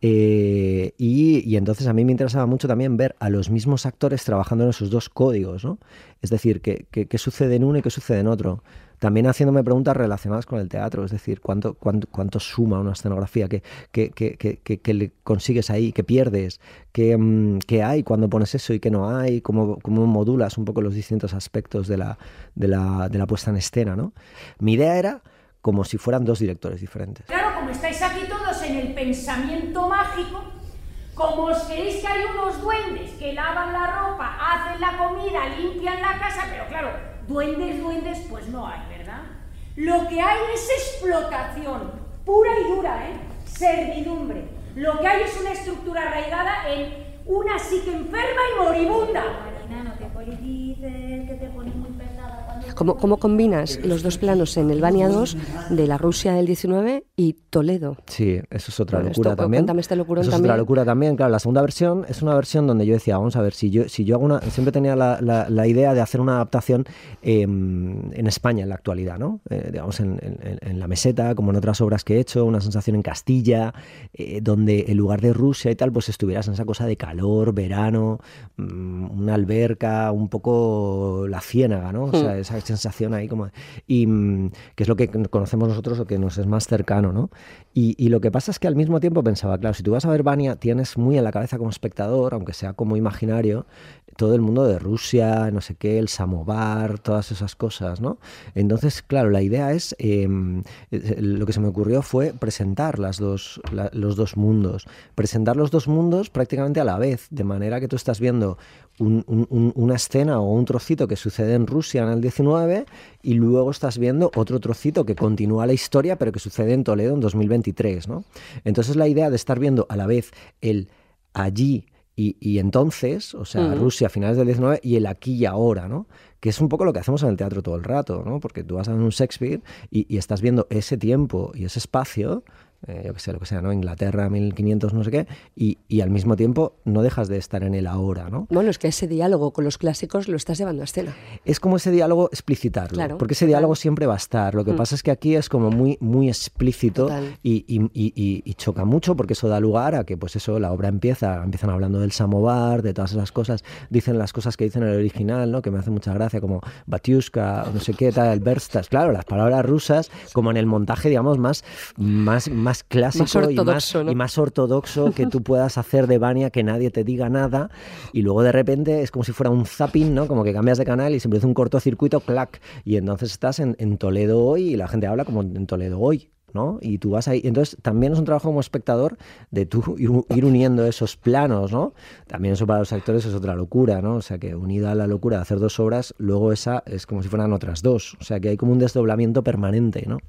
eh, y, y entonces a mí me interesaba mucho también ver a los mismos actores trabajando en esos dos códigos, ¿no? Es decir, qué, qué- qué sucede en uno y qué sucede en otro. También haciéndome preguntas relacionadas con el teatro, es decir, cuánto, cuánto, cuánto suma una escenografía, qué, qué- qué- qué le consigues ahí, qué pierdes, qué, mm, qué hay cuando pones eso y qué no hay, cómo, cómo modulas un poco los distintos aspectos de la, de la, de la puesta en escena. ¿no? Mi idea era como si fueran dos directores diferentes. Claro, como estáis aquí todos en el pensamiento mágico, Como os creéis que hay unos duendes que lavan la ropa, hacen la comida, limpian la casa, pero claro, duendes, duendes, pues no hay, ¿verdad? Lo que hay es explotación, pura y dura, ¿eh? Servidumbre. Lo que hay es una estructura arraigada en una psique enferma y moribunda. Marina, no te politices, que te cuando... ¿Cómo, cómo combinas los dos planos en el Bania 2 de la Rusia del 19 y Toledo? Sí, eso es otra Bueno, locura esto, también. cuéntame este locurón eso es también. otra locura también. Claro, la segunda versión es una versión donde yo decía, vamos a ver, si yo, si yo hago una. Siempre tenía la, la- la idea de hacer una adaptación eh, en España en la actualidad, ¿no? Eh, digamos, en, en- en la meseta, como en otras obras que he hecho, una sensación en Castilla, eh, donde en lugar de Rusia y tal, pues estuvieras en esa cosa de calor, verano, mm, una alberca, un poco la ciénaga, ¿no? O sea, Hmm. esa sensación ahí como... Y mm, que es lo que conocemos nosotros o que nos es más cercano, ¿no? Y, y lo que pasa es que al mismo tiempo pensaba, claro, si tú vas a ver Vania, tienes muy en la cabeza como espectador, aunque sea como imaginario, todo el mundo de Rusia, no sé qué, el samovar, todas esas cosas, ¿no? Entonces, claro, la idea es, eh, eh, lo que se me ocurrió fue presentar las dos, la- los dos mundos, presentar los dos mundos prácticamente a la vez, de manera que tú estás viendo un- un- un- una escena o un trocito que sucede en Rusia en el 19 y luego estás viendo otro trocito que continúa la historia pero que sucede en Toledo en 2023, ¿no? Entonces la idea de estar viendo a la vez el allí y, y entonces, o sea, Ujú. Rusia a finales del 19 y el aquí y ahora, ¿no? Que es un poco lo que hacemos en el teatro todo el rato, ¿no? Porque tú vas a ver un Shakespeare y, y estás viendo ese tiempo y ese espacio, eh, yo que sé, lo que sea, ¿no? Inglaterra, 1500, no sé qué, y, y al mismo tiempo no dejas de estar en el ahora, ¿no? Bueno, es que ese diálogo con los clásicos lo estás llevando a escena. es como ese diálogo explicitarlo, Claro, porque ese diálogo siempre va a estar. Lo que Mm. pasa es que aquí es como muy, muy explícito y, y- y- choca mucho porque eso da lugar a que, pues eso, la obra empieza, empiezan hablando del samovar, de todas esas cosas, dicen las cosas que dicen en el original, ¿no? Que me hace mucha gracia, como Batiushka, no sé qué, tal, el Verstas, claro, las palabras rusas, como en el montaje, digamos, más, más, más clásico Más y, más, y más ortodoxo que tú puedas hacer de Vania, que nadie te diga nada, y luego de repente es como si fuera un zapping, ¿no? Como que cambias de canal y se produce un cortocircuito, clac, y entonces estás en, en Toledo hoy y la gente habla como en Toledo hoy. ¿no? Y tú vas ahí. Entonces, también es un trabajo como espectador de tú ir, ir uniendo esos planos, ¿no? También eso para los actores es otra locura, ¿no? O sea, que unida a la locura de hacer dos obras, luego esa es como si fueran otras dos. O sea, que hay como un desdoblamiento permanente, ¿no?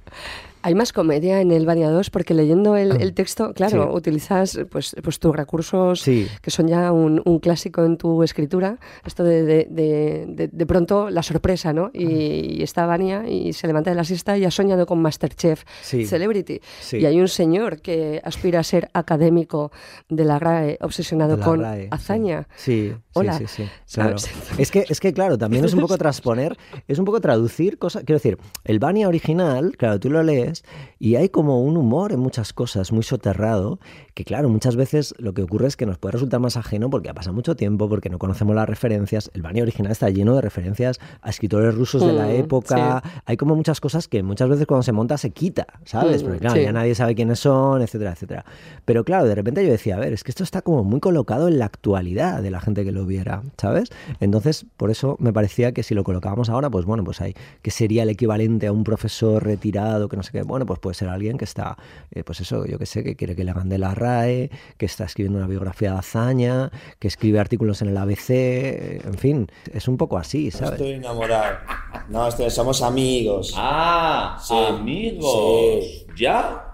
Hay más comedia en el Bania 2 porque leyendo el, el texto, claro, Sí. utilizas pues, pues tus recursos Sí. que son ya un, un clásico en tu escritura. Esto de de, de, de- pronto la sorpresa, ¿no? Y, y está Vania y se levanta de la siesta y ha soñado con Masterchef Sí. Celebrity. Y hay un señor que aspira a ser académico de la RAE, obsesionado la con RAE, hazaña. Sí, Hola. [LAUGHS] claro. Es que, es que, claro, también es un poco [LAUGHS] transponer, es un poco traducir cosas. Quiero decir, el Bania original, claro, tú lo lees y hay como un humor en muchas cosas, muy soterrado, que claro, muchas veces lo que ocurre es que nos puede resultar más ajeno porque ha pasado mucho tiempo, porque no conocemos las referencias. El Bania original está lleno de referencias a escritores rusos de la Mm, época. sí. Hay como muchas cosas que muchas veces cuando se monta se quita, ¿sabes? Mm, Porque claro, sí. ya nadie sabe quiénes son, etcétera, etcétera. Pero claro, de repente yo decía, a ver, es que esto está como muy colocado en la actualidad de la gente que lo viera, ¿sabes? Entonces, por eso me parecía que si lo colocábamos ahora, pues bueno, pues hay que sería el equivalente a un profesor retirado, que no sé qué, bueno, pues puede ser alguien que está, eh, pues eso, yo que sé, que quiere que le hagan de la RAE, que está escribiendo una biografía de hazaña, que escribe artículos en el ABC, eh, en fin, es un poco así, No ¿sabes? estoy enamorado. No, estoy- somos amigos. Ah, Sí, amigos. sí. ¿Ya?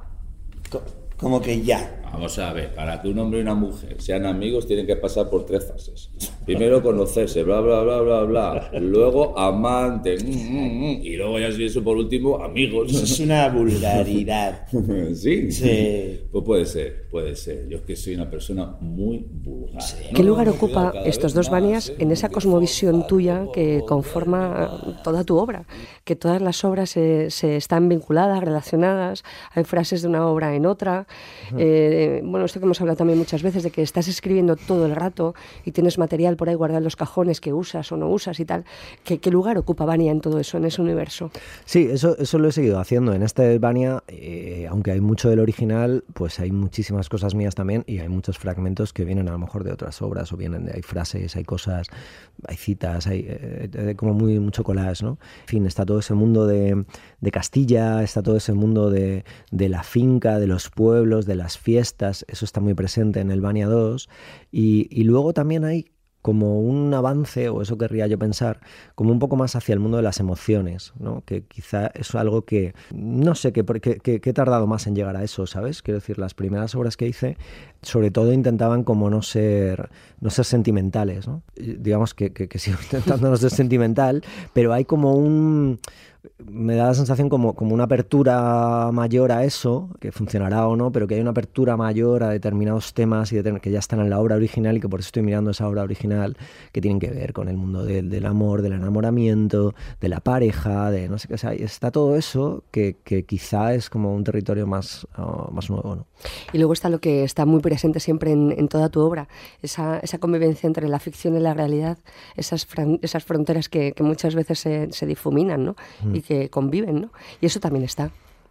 Como que ya. Vamos a ver, para que un hombre y una mujer sean amigos tienen que pasar por tres fases. Primero conocerse, bla, bla, bla, bla, bla. Luego amante, mm, mm, mm. y luego ya si eso por último, amigos. Eso es una vulgaridad. [LAUGHS] ¿Sí? Sí. Pues puede ser, puede ser. Yo es que soy una persona muy vulgar. ¿Qué No, lugar no, ocupa estos dos Banias ¿eh? en esa cosmovisión tuya que conforma toda tu obra? Que todas las obras se, se están vinculadas, relacionadas, hay frases de una obra en otra. Eh, bueno, esto que hemos hablado también muchas veces, de que estás escribiendo todo el rato y tienes material por ahí guardado en los cajones que usas o no usas y tal. ¿Qué, lugar ocupa Vania en todo eso, en ese universo? Sí, eso, eso lo he seguido haciendo. En este Vania, eh, aunque hay mucho del original, pues hay muchísimas cosas mías también y hay muchos fragmentos que vienen a lo mejor de otras obras o vienen de, hay frases, hay cosas, hay citas, hay eh, como muy mucho collage, ¿no? En fin, está todo ese mundo de, Castilla, está todo ese mundo de la finca, de los pueblos, de las fiestas, eso está muy presente en el Bania 2 y, luego también hay como un avance, o eso querría yo pensar, como un poco más hacia el mundo de las emociones, ¿no? que quizá es algo que, no sé, que, que, que, he tardado más en llegar a eso, ¿sabes? Quiero decir, las primeras obras que hice, sobre todo intentaban como no ser, no ser sentimentales, ¿no? digamos que, que sigo [LAUGHS] intentando no ser sentimental, pero hay como un me da la sensación como, como una apertura mayor a eso, que funcionará o no, pero que hay una apertura mayor a determinados temas y que ya están en la obra original y que por eso estoy mirando esa obra original que tienen que ver con el mundo del, del amor, del enamoramiento, de la pareja, de no sé qué. Sea, está todo eso que, que quizá es como un territorio más, uh, más nuevo. ¿no? Y luego está lo que está muy presente siempre en, en toda tu obra, esa, esa, convivencia entre la ficción y la realidad, esas, esas fronteras que, que, muchas veces se, se difuminan, ¿no? Y que conviven, ¿no? Y eso también está.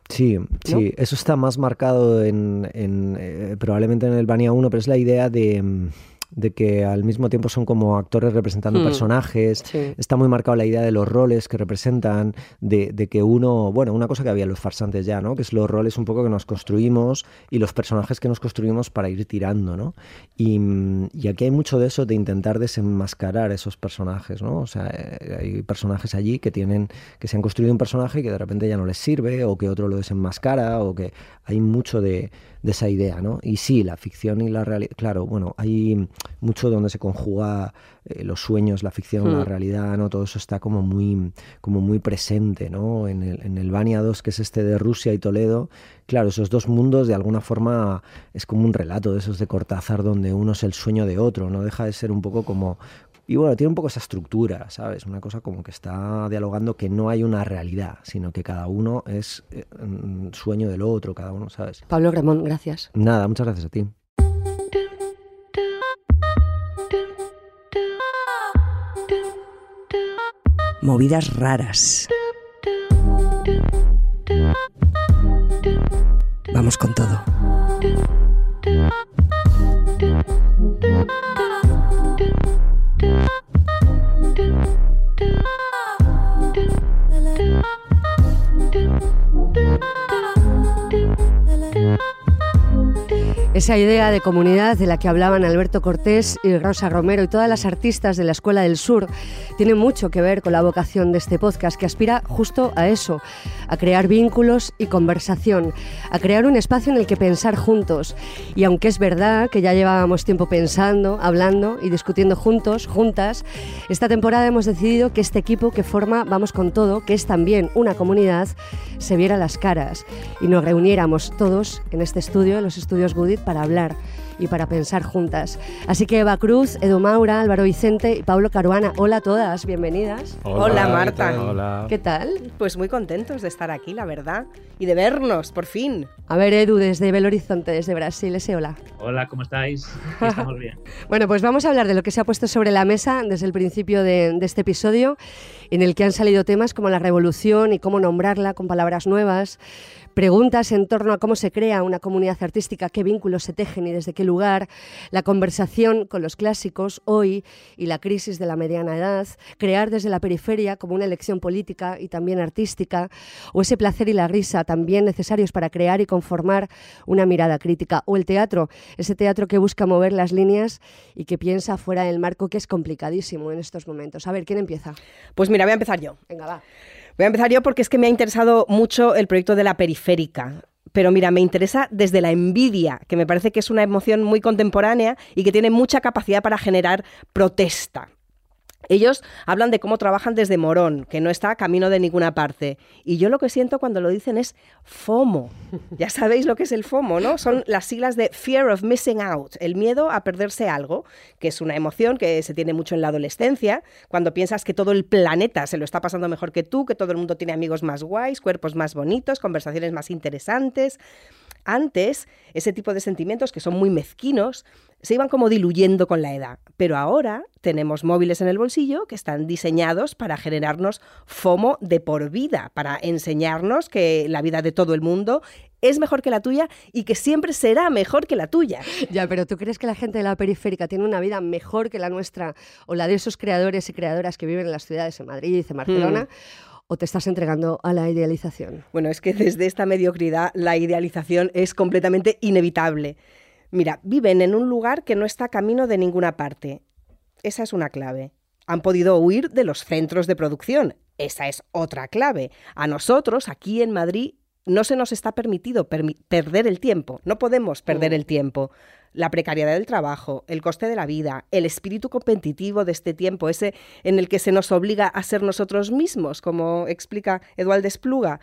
Sí, ¿no? sí, eso está más marcado en, en eh, probablemente en el Bania 1, pero es la idea de de que al mismo tiempo son como actores representando Hmm. mm, personajes. sí. Está muy marcado la idea de los roles que representan, de, de, que uno, bueno, una cosa que había en los farsantes ya, ¿no? Que es los roles un poco que nos construimos y los personajes que nos construimos para ir tirando, ¿no? Y, y aquí hay mucho de eso de intentar desenmascarar esos personajes, ¿no? O sea, eh, hay personajes allí que tienen, que se han construido un personaje y que de repente ya no les sirve, o que otro lo desenmascara, o que hay mucho de, de esa idea, ¿no? Y sí, la ficción y la realidad, claro, bueno, hay mucho donde se conjuga eh, los sueños, la ficción, Hmm. la realidad, ¿no? Todo eso está como muy, como muy presente, ¿no? En el, en el Bania 2, que es este de Rusia y Toledo, claro, esos dos mundos de alguna forma es como un relato de esos de Cortázar donde uno es el sueño de otro, no deja de ser un poco como y bueno, tiene un poco esa estructura, ¿sabes? Una cosa como que está dialogando que no hay una realidad, sino que cada uno es eh, un sueño del otro, cada uno, ¿sabes? Pablo Ramón, gracias. Nada, muchas gracias a ti. Movidas raras. Vamos con todo. Esa idea de comunidad de la que hablaban Alberto Cortés y Rosa Romero y todas las artistas de la Escuela del Sur tiene mucho que ver con la vocación de este podcast que aspira justo a eso, a crear vínculos y conversación, a crear un espacio en el que pensar juntos. Y aunque es verdad que ya llevábamos tiempo pensando, hablando y discutiendo juntos, juntas, esta temporada hemos decidido que este equipo que forma Vamos con Todo, que es también una comunidad, se viera las caras y nos reuniéramos todos en este estudio, en los estudios Goodit, para hablar y para pensar juntas. Así que Eva Cruz, Edu Maura, Álvaro Vicente y Pablo Caruana, hola a todas, bienvenidas. Hola, Hola Marta. ¿Qué tal? Hola. ¿Qué tal? Pues muy contentos de estar aquí, la verdad, y de vernos, por fin. A ver, Edu, desde Belo Horizonte, desde Brasil, ese hola. Hola, ¿cómo estáis? Estamos bien. [LAUGHS] bueno, pues vamos a hablar de lo que se ha puesto sobre la mesa desde el principio de, de este episodio, en el que han salido temas como la revolución y cómo nombrarla con palabras nuevas, preguntas en torno a cómo se crea una comunidad artística, qué vínculos se tejen y desde qué lugar, la conversación con los clásicos hoy y la crisis de la mediana edad, crear desde la periferia como una elección política y también artística, o ese placer y la risa también necesarios para crear y conformar una mirada crítica, o el teatro, ese teatro que busca mover las líneas y que piensa fuera del marco, que es complicadísimo en estos momentos. A ver, ¿quién empieza? Pues mira, voy a empezar yo. Venga, va. Voy a empezar yo porque es que me ha interesado mucho el proyecto de la periférica. Pero mira, me interesa desde la envidia, que me parece que es una emoción muy contemporánea y que tiene mucha capacidad para generar protesta. Ellos hablan de cómo trabajan desde Morón, que no está camino de ninguna parte. Y yo lo que siento cuando lo dicen es FOMO. Ya sabéis lo que es el FOMO, ¿no? Son las siglas de Fear of Missing Out, el miedo a perderse algo, que es una emoción que se tiene mucho en la adolescencia, cuando piensas que todo el planeta se lo está pasando mejor que tú, que todo el mundo tiene amigos más guays, cuerpos más bonitos, conversaciones más interesantes. Antes, ese tipo de sentimientos que son muy mezquinos se iban como diluyendo con la edad, pero ahora tenemos móviles en el bolsillo que están diseñados para generarnos FOMO de por vida, para enseñarnos que la vida de todo el mundo es mejor que la tuya y que siempre será mejor que la tuya. Ya, pero ¿tú crees que la gente de la periférica tiene una vida mejor que la nuestra o la de esos creadores y creadoras que viven en las ciudades de Madrid y de Barcelona? ¿O te estás entregando a la idealización? Bueno, es que desde esta mediocridad la idealización es completamente inevitable. Mira, viven en un lugar que no está camino de ninguna parte. Esa es una clave. Han podido huir de los centros de producción. Esa es otra clave. A nosotros, aquí en Madrid, no se nos está permitido perder el tiempo. No podemos perder el tiempo la precariedad del trabajo, el coste de la vida, el espíritu competitivo de este tiempo, ese en el que se nos obliga a ser nosotros mismos, como explica Eduardo Espluga.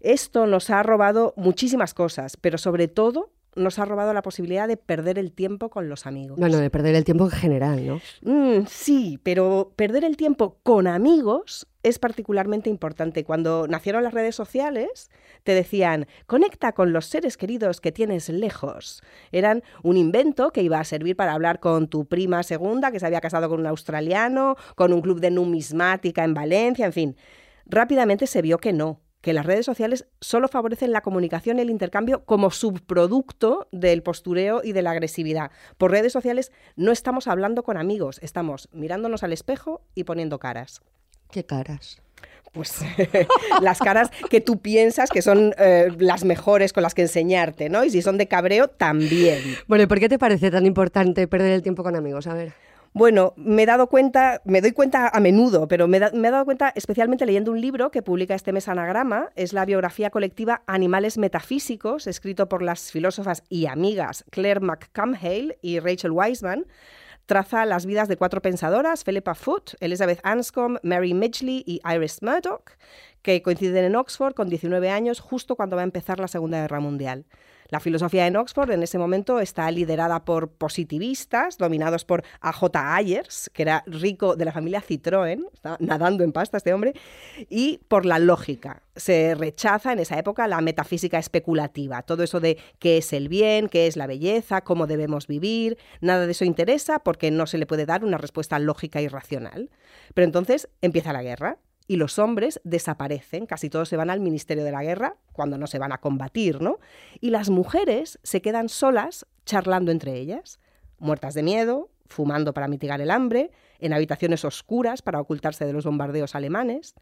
Esto nos ha robado muchísimas cosas, pero sobre todo nos ha robado la posibilidad de perder el tiempo con los amigos. Bueno, de perder el tiempo en general, ¿no? Mm, sí, pero perder el tiempo con amigos es particularmente importante. Cuando nacieron las redes sociales, te decían, conecta con los seres queridos que tienes lejos. Eran un invento que iba a servir para hablar con tu prima segunda, que se había casado con un australiano, con un club de numismática en Valencia, en fin. Rápidamente se vio que no, que las redes sociales solo favorecen la comunicación y el intercambio como subproducto del postureo y de la agresividad. Por redes sociales no estamos hablando con amigos, estamos mirándonos al espejo y poniendo caras. ¿Qué caras? Pues [LAUGHS] las caras que tú piensas que son eh, las mejores con las que enseñarte, ¿no? Y si son de cabreo, también. Bueno, ¿y por qué te parece tan importante perder el tiempo con amigos? A ver. Bueno, me he dado cuenta, me doy cuenta a menudo, pero me, he dado cuenta especialmente leyendo un libro que publica este mes Anagrama, es la biografía colectiva Animales Metafísicos, escrito por las filósofas y amigas Claire McCamhale y Rachel Wiseman. Traza las vidas de cuatro pensadoras, Philippa Foot, Elizabeth Anscombe, Mary Midgley y Iris Murdoch, que coinciden en Oxford con 19 años justo cuando va a empezar la Segunda Guerra Mundial. La filosofía en Oxford en ese momento está liderada por positivistas, dominados por A.J. Ayers, que era rico de la familia Citroën, estaba nadando en pasta este hombre, y por la lógica. Se rechaza en esa época la metafísica especulativa, todo eso de qué es el bien, qué es la belleza, cómo debemos vivir, nada de eso interesa porque no se le puede dar una respuesta lógica y racional. Pero entonces empieza la guerra y los hombres desaparecen, casi todos se van al Ministerio de la Guerra, cuando no se van a combatir, ¿no? Y las mujeres se quedan solas charlando entre ellas, muertas de miedo, fumando para mitigar el hambre, en habitaciones oscuras para ocultarse de los bombardeos alemanes.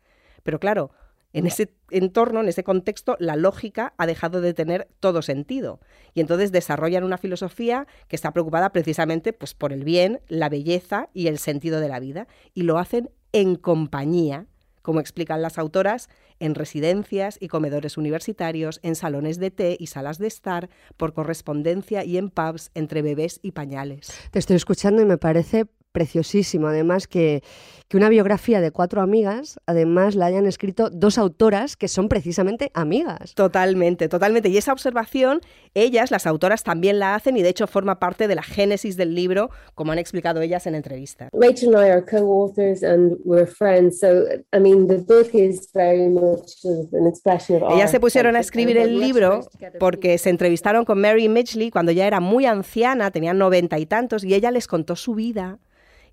Pero claro, en ese entorno, en ese contexto, la lógica ha dejado de tener todo sentido. Y entonces desarrollan una filosofía que está preocupada precisamente pues, por el bien, la belleza y el sentido de la vida. Y lo hacen en compañía como explican las autoras, en residencias y comedores universitarios, en salones de té y salas de estar, por correspondencia y en pubs entre bebés y pañales. Te estoy escuchando y me parece preciosísimo. Además, que, que, una biografía de cuatro amigas, además la hayan escrito dos autoras que son precisamente amigas. Totalmente, totalmente. Y esa observación, ellas, las autoras, también la hacen y de hecho forma parte de la génesis del libro, como han explicado ellas en entrevistas. Rachel and I are co-authors and we're friends, so I mean the book is very much an expression of Ellas se pusieron a escribir el libro porque se entrevistaron con Mary Midgley cuando ya era muy anciana, tenía noventa y tantos, y ella les contó su vida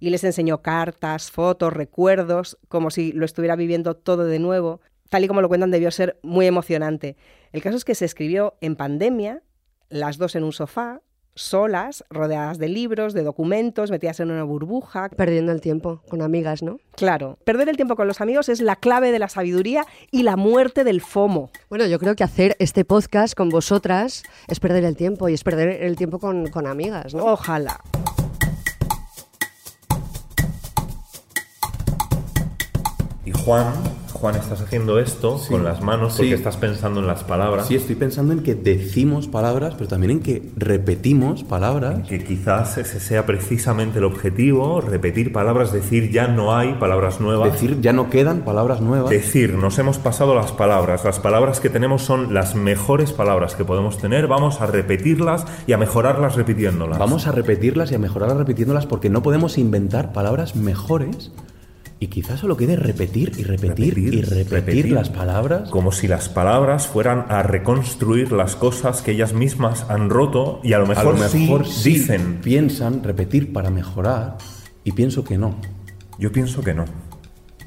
y les enseñó cartas, fotos, recuerdos, como si lo estuviera viviendo todo de nuevo. Tal y como lo cuentan, debió ser muy emocionante. El caso es que se escribió en pandemia, las dos en un sofá, solas, rodeadas de libros, de documentos, metidas en una burbuja. Perdiendo el tiempo con amigas, ¿no? Claro, perder el tiempo con los amigos es la clave de la sabiduría y la muerte del FOMO. Bueno, yo creo que hacer este podcast con vosotras es perder el tiempo y es perder el tiempo con, con amigas, ¿no? Ojalá. Juan, Juan, estás haciendo esto con las manos porque estás pensando en las palabras. Sí, estoy pensando en que decimos palabras, pero también en que repetimos palabras. que quizás ese sea precisamente el objetivo, repetir palabras, decir ya no hay palabras nuevas. Decir ya no quedan palabras nuevas. Decir, nos hemos pasado las palabras. Las palabras que tenemos son las mejores palabras que podemos tener. Vamos a repetirlas y a mejorarlas repitiéndolas. Vamos a repetirlas y a mejorarlas repitiéndolas porque no podemos inventar palabras mejores Y quizás solo quede repetir y repetir, y repetir, las palabras. Como si las palabras fueran a reconstruir las cosas que ellas mismas han roto y a lo mejor, mejor sí dicen. Piensan repetir para mejorar y pienso que no. Yo pienso que no.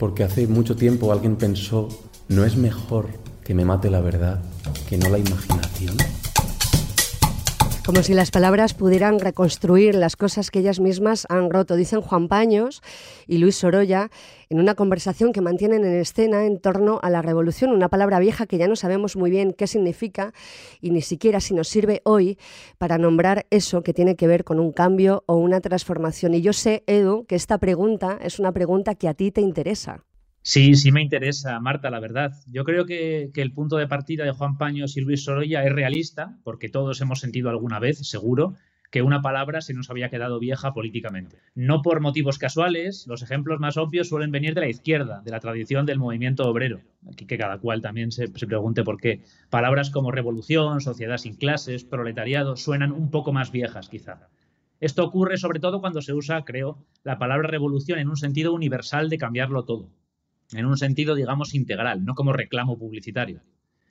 Porque hace mucho tiempo alguien pensó, ¿no es mejor que me mate la verdad que no la imaginación? Como si las palabras pudieran reconstruir las cosas que ellas mismas han roto, dicen Juan Paños y Luis Sorolla en una conversación que mantienen en escena en torno a la revolución, una palabra vieja que ya no sabemos muy bien qué significa y ni siquiera si nos sirve hoy para nombrar eso que tiene que ver con un cambio o una transformación. Y yo sé, Edu, que esta pregunta es una pregunta que a ti te interesa. Sí, sí me interesa, Marta, la verdad. Yo creo que, el punto de partida de Juan Paños y Luis Sorolla es realista, porque todos hemos sentido alguna vez, seguro, que una palabra se nos había quedado vieja políticamente. No por motivos casuales, los ejemplos más obvios suelen venir de la izquierda, de la tradición del movimiento obrero. Aquí que cada cual también se, se pregunte por qué. Palabras como revolución, sociedad sin clases, proletariado, suenan un poco más viejas quizá. Esto ocurre sobre todo cuando se usa, creo, la palabra revolución en un sentido universal de cambiarlo todo en un sentido, digamos, integral, no como reclamo publicitario.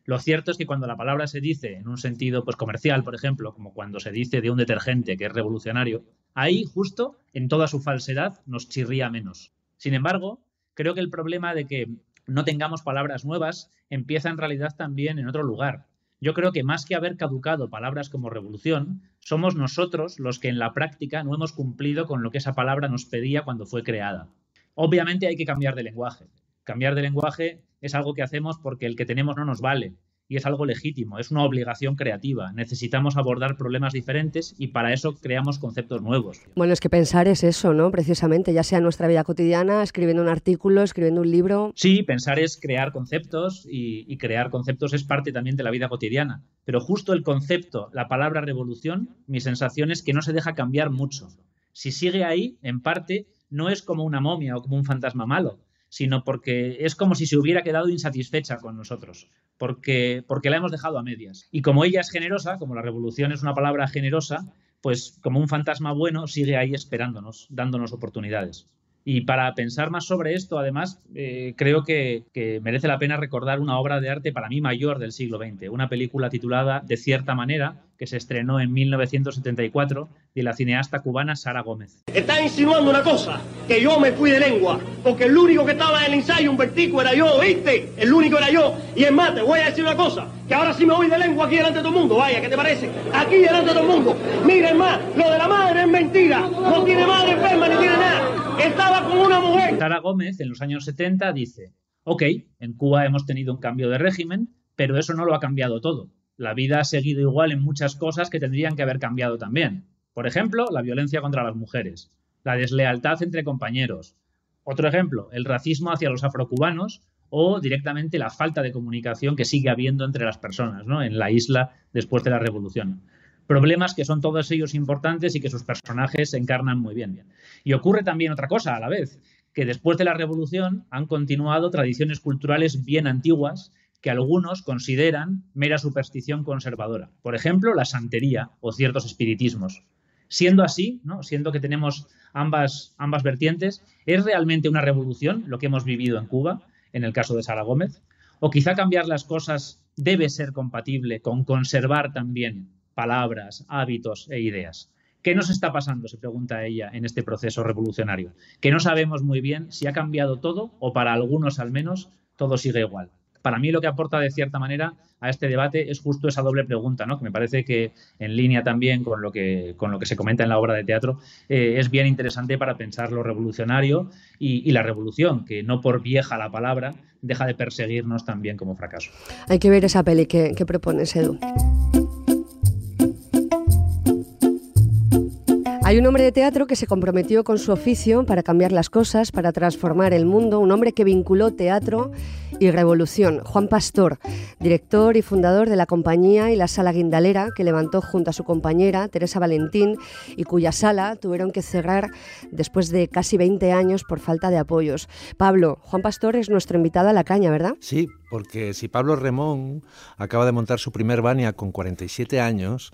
Lo cierto es que cuando la palabra se dice en un sentido pues, comercial, por ejemplo, como cuando se dice de un detergente que es revolucionario, ahí justo en toda su falsedad nos chirría menos. Sin embargo, creo que el problema de que no tengamos palabras nuevas empieza en realidad también en otro lugar. Yo creo que más que haber caducado palabras como revolución, somos nosotros los que en la práctica no hemos cumplido con lo que esa palabra nos pedía cuando fue creada. Obviamente hay que cambiar de lenguaje. Cambiar de lenguaje es algo que hacemos porque el que tenemos no nos vale y es algo legítimo, es una obligación creativa. Necesitamos abordar problemas diferentes y para eso creamos conceptos nuevos. Bueno, es que pensar es eso, ¿no? Precisamente, ya sea nuestra vida cotidiana, escribiendo un artículo, escribiendo un libro. Sí, pensar es crear conceptos y, y crear conceptos es parte también de la vida cotidiana. Pero justo el concepto, la palabra revolución, mi sensación es que no se deja cambiar mucho. Si sigue ahí, en parte, no es como una momia o como un fantasma malo, sino porque es como si se hubiera quedado insatisfecha con nosotros, porque, porque la hemos dejado a medias. Y como ella es generosa, como la revolución es una palabra generosa, pues como un fantasma bueno sigue ahí esperándonos, dándonos oportunidades. Y para pensar más sobre esto, además, eh, creo que, que, merece la pena recordar una obra de arte para mí mayor del siglo XX, una película titulada De cierta manera, que se estrenó en 1974 de la cineasta cubana Sara Gómez. Está insinuando una cosa, que yo me fui de lengua, porque el único que estaba en el ensayo, un vertico, era yo, ¿viste? El único era yo. Y es más, te voy a decir una cosa, que ahora sí me voy de lengua aquí delante de todo el mundo, vaya, ¿qué te parece? Aquí delante de todo el mundo. Miren más, lo de la madre es mentira, no tiene madre enferma ni tiene nada. Estaba con una mujer. Gómez, en los años 70, dice, ok, en Cuba hemos tenido un cambio de régimen, pero eso no lo ha cambiado todo la vida ha seguido igual en muchas cosas que tendrían que haber cambiado también. Por ejemplo, la violencia contra las mujeres, la deslealtad entre compañeros. Otro ejemplo, el racismo hacia los afrocubanos o directamente la falta de comunicación que sigue habiendo entre las personas ¿no? en la isla después de la revolución. Problemas que son todos ellos importantes y que sus personajes encarnan muy bien. Y ocurre también otra cosa a la vez, que después de la revolución han continuado tradiciones culturales bien antiguas que algunos consideran mera superstición conservadora. Por ejemplo, la santería o ciertos espiritismos. Siendo así, siendo que tenemos ambas, ambas vertientes, ¿es realmente una revolución lo que hemos vivido en Cuba, en el caso de Sara Gómez? ¿O quizá cambiar las cosas debe ser compatible con conservar también palabras, hábitos e ideas? ¿Qué nos está pasando? se pregunta ella en este proceso revolucionario. Que no sabemos muy bien si ha cambiado todo o para algunos al menos todo sigue igual para mí lo que aporta de cierta manera a este debate es justo esa doble pregunta, ¿no? que me parece que en línea también con lo que, con lo que se comenta en la obra de teatro, eh, es bien interesante para pensar lo revolucionario y, la revolución, que no por vieja la palabra, deja de perseguirnos también como fracaso. Hay que ver esa peli que, que propones, Edu. Hay un hombre de teatro que se comprometió con su oficio para cambiar las cosas, para transformar el mundo, un hombre que vinculó teatro y revolución, Juan Pastor, director y fundador de la compañía y la sala guindalera que levantó junto a su compañera Teresa Valentín y cuya sala tuvieron que cerrar después de casi 20 años por falta de apoyos. Pablo, Juan Pastor es nuestro invitado a la caña, ¿verdad? Sí, porque si Pablo Remón acaba de montar su primer Bania con 47 años,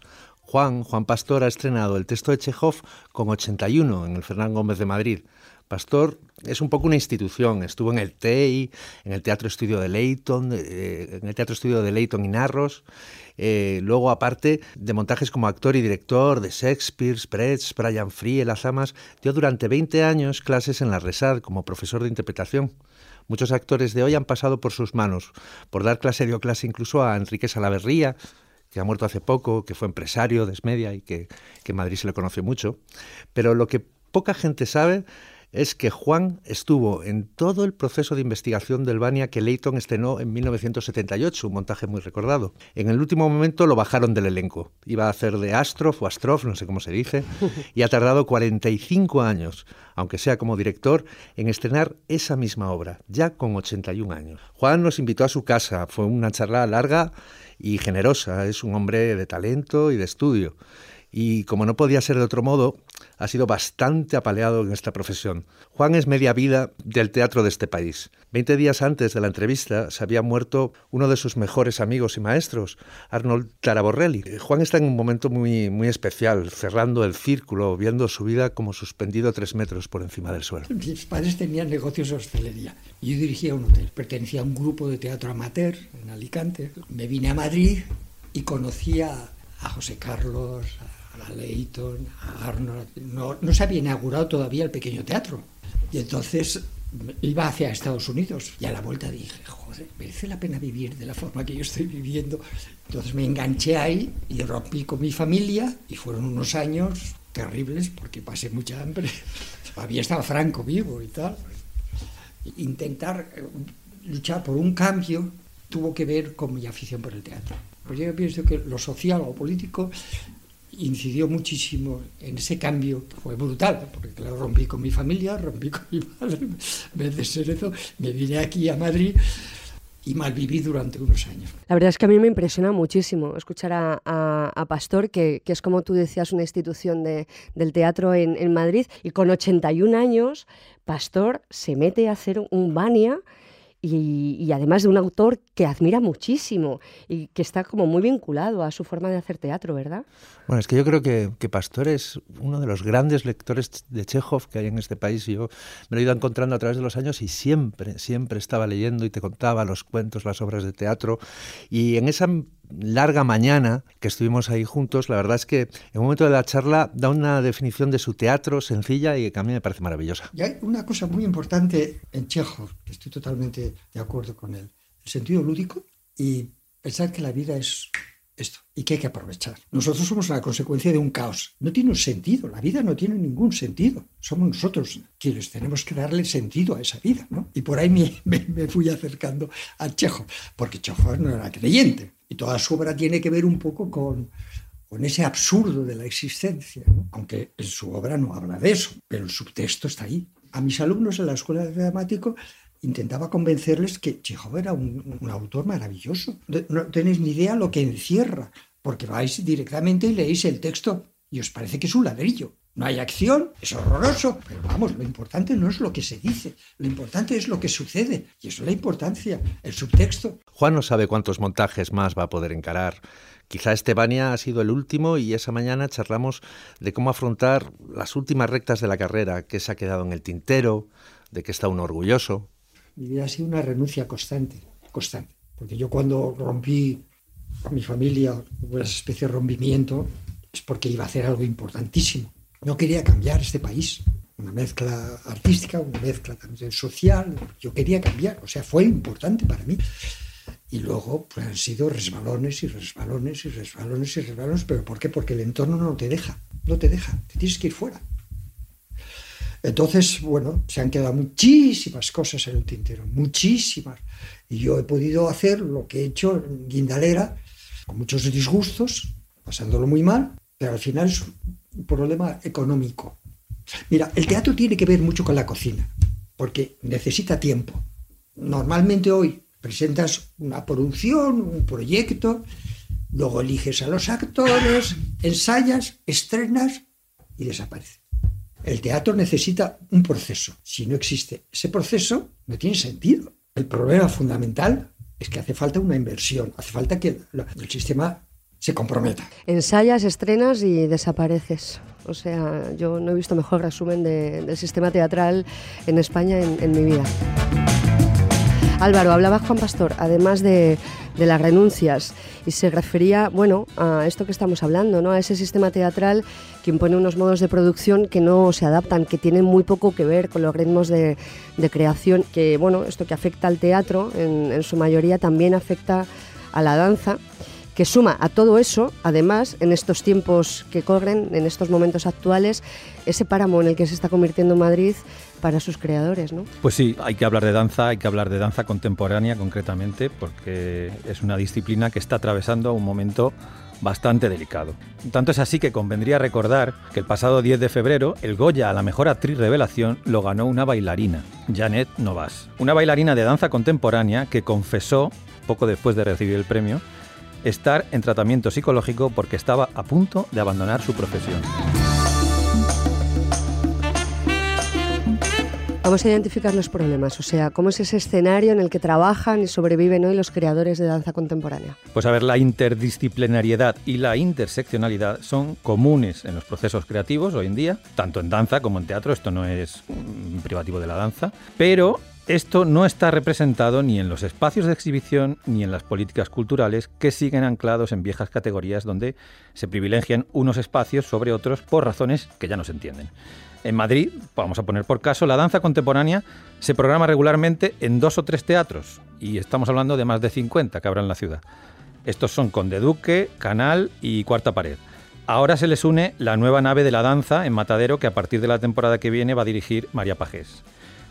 Juan, Juan Pastor ha estrenado el texto de Chekhov con 81 en el Fernán Gómez de Madrid. Pastor es un poco una institución. Estuvo en el TEI, en el Teatro Estudio de Leyton, eh, en el Teatro Estudio de Leyton y Narros. Eh, luego, aparte de montajes como actor y director de Shakespeare, Spreads, Brian Free, Las Amas, dio durante 20 años clases en la Resar como profesor de interpretación. Muchos actores de hoy han pasado por sus manos. Por dar clase dio clase incluso a Enrique Salaverría, que ha muerto hace poco, que fue empresario de Esmedia y que, que en Madrid se le conoció mucho. Pero lo que poca gente sabe es que Juan estuvo en todo el proceso de investigación del Bania que Leighton estrenó en 1978, un montaje muy recordado. En el último momento lo bajaron del elenco. Iba a hacer de Astrof o Astrof, no sé cómo se dice, [LAUGHS] y ha tardado 45 años, aunque sea como director, en estrenar esa misma obra, ya con 81 años. Juan nos invitó a su casa, fue una charla larga y generosa, es un hombre de talento y de estudio y como no podía ser de otro modo, ha sido bastante apaleado en esta profesión. Juan es media vida del teatro de este país. Veinte días antes de la entrevista se había muerto uno de sus mejores amigos y maestros, Arnold Taraborrelli. Juan está en un momento muy, muy especial, cerrando el círculo, viendo su vida como suspendido tres metros por encima del suelo. Mis padres tenían negocios de hostelería. Yo dirigía un hotel, pertenecía a un grupo de teatro amateur en Alicante. Me vine a Madrid y conocía a José Carlos, a Leighton, a Arnold. No, no se había inaugurado todavía el pequeño teatro. Y entonces iba hacia Estados Unidos y a la vuelta dije, joder, merece la pena vivir de la forma que yo estoy viviendo. Entonces me enganché ahí y rompí con mi familia y fueron unos años terribles porque pasé mucha hambre. [LAUGHS] Todavía estaba Franco vivo y tal. Intentar eh, luchar por un cambio tuvo que ver con mi afición por el teatro. Pues yo pienso que lo social o político incidió muchísimo en ese cambio, fue brutal, porque claro, rompí con mi familia, rompí con mi madre, en vez de ser eso, me vine aquí a Madrid y malviví durante unos años. La verdad es que a mí me impresiona muchísimo escuchar a, Pastor, que, que, es como tú decías, una institución de, del teatro en, en, Madrid, y con 81 años, Pastor se mete a hacer un Bania y, y, además de un autor que admira muchísimo y que está como muy vinculado a su forma de hacer teatro, ¿verdad? Bueno, es que yo creo que, que Pastor es uno de los grandes lectores de Chekhov que hay en este país yo me lo he ido encontrando a través de los años y siempre, siempre estaba leyendo y te contaba los cuentos, las obras de teatro y en esa larga mañana que estuvimos ahí juntos, la verdad es que en un momento de la charla da una definición de su teatro sencilla y que a mí me parece maravillosa. Y hay una cosa muy importante en Chekhov, que estoy totalmente de acuerdo con él, el sentido lúdico y pensar que la vida es esto y que hay que aprovechar. Nosotros somos la consecuencia de un caos. No tiene un sentido, la vida no tiene ningún sentido. Somos nosotros quienes tenemos que darle sentido a esa vida. ¿no? Y por ahí me, me, me fui acercando a Chekhov, porque Chekhov no era creyente. Y toda su obra tiene que ver un poco con, con ese absurdo de la existencia, aunque en su obra no habla de eso, pero el subtexto está ahí. A mis alumnos en la escuela de dramático intentaba convencerles que Chekhov era un, un, autor maravilloso. No tenéis ni idea lo que encierra, porque vais directamente y leéis el texto y os parece que es un ladrillo. No hay acción, es horroroso, pero vamos, lo importante no es lo que se dice, lo importante es lo que sucede, y eso es la importancia, el subtexto. Juan no sabe cuántos montajes más va a poder encarar. Quizá Estebania ha sido el último y esa mañana charlamos de cómo afrontar las últimas rectas de la carrera, que se ha quedado en el tintero, de que está uno orgulloso. Mi vida ha sido una renuncia constante, constante, porque yo cuando rompí con mi familia, una especie de rompimiento, es porque iba a hacer algo importantísimo no quería cambiar este país, una mezcla artística, una mezcla también social, yo quería cambiar, o sea, fue importante para mí. Y luego pues, han sido resbalones y resbalones y resbalones y resbalones, pero ¿por qué? Porque el entorno no te deja, no te deja, te tienes que ir fuera. Entonces, bueno, se han quedado muchísimas cosas en el tintero, muchísimas. Y yo he podido hacer lo que he hecho en Guindalera, con muchos disgustos, pasándolo muy mal, pero al final problema económico. Mira, el teatro tiene que ver mucho con la cocina, porque necesita tiempo. Normalmente hoy presentas una producción, un proyecto, luego eliges a los actores, [COUGHS] ensayas, estrenas y desaparece. El teatro necesita un proceso. Si no existe ese proceso, no tiene sentido. El problema fundamental es que hace falta una inversión, hace falta que el sistema se comprometa. Ensayas, estrenas y desapareces. O sea, yo no he visto mejor resumen de- del sistema teatral en España en, mi vida. Álvaro, hablaba Juan Pastor, además de, de las renuncias, y se refería, bueno, a esto que estamos hablando, ¿no? A ese sistema teatral que impone unos modos de producción que no se adaptan, que tienen muy poco que ver con los ritmos de, creación, que, bueno, esto que afecta al teatro, en su mayoría también afecta a la danza que suma a todo eso, además, en estos tiempos que corren, en estos momentos actuales, ese páramo en el que se está convirtiendo Madrid para sus creadores, ¿no? Pues sí, hay que hablar de danza, hay que hablar de danza contemporánea concretamente, porque es una disciplina que está atravesando un momento bastante delicado. Tanto es así que convendría recordar que el pasado 10 de febrero el Goya a la mejor actriz revelación lo ganó una bailarina, Janet Novas, una bailarina de danza contemporánea que confesó, poco después de recibir el premio, estar en tratamiento psicológico porque estaba a punto de abandonar su profesión. Vamos a identificar los problemas, o sea, cómo es ese escenario en el que trabajan y sobreviven hoy los creadores de danza contemporánea. Pues a ver, la interdisciplinariedad y la interseccionalidad son comunes en los procesos creativos hoy en día, tanto en danza como en teatro, esto no es privativo de la danza, pero esto no está representado ni en los espacios de exhibición ni en las políticas culturales que siguen anclados en viejas categorías donde se privilegian unos espacios sobre otros por razones que ya no se entienden. En Madrid, vamos a poner por caso, la danza contemporánea se programa regularmente en dos o tres teatros y estamos hablando de más de 50 que habrá en la ciudad. Estos son Conde Duque, Canal y Cuarta Pared. Ahora se les une la nueva nave de la danza en Matadero que a partir de la temporada que viene va a dirigir María Pajés.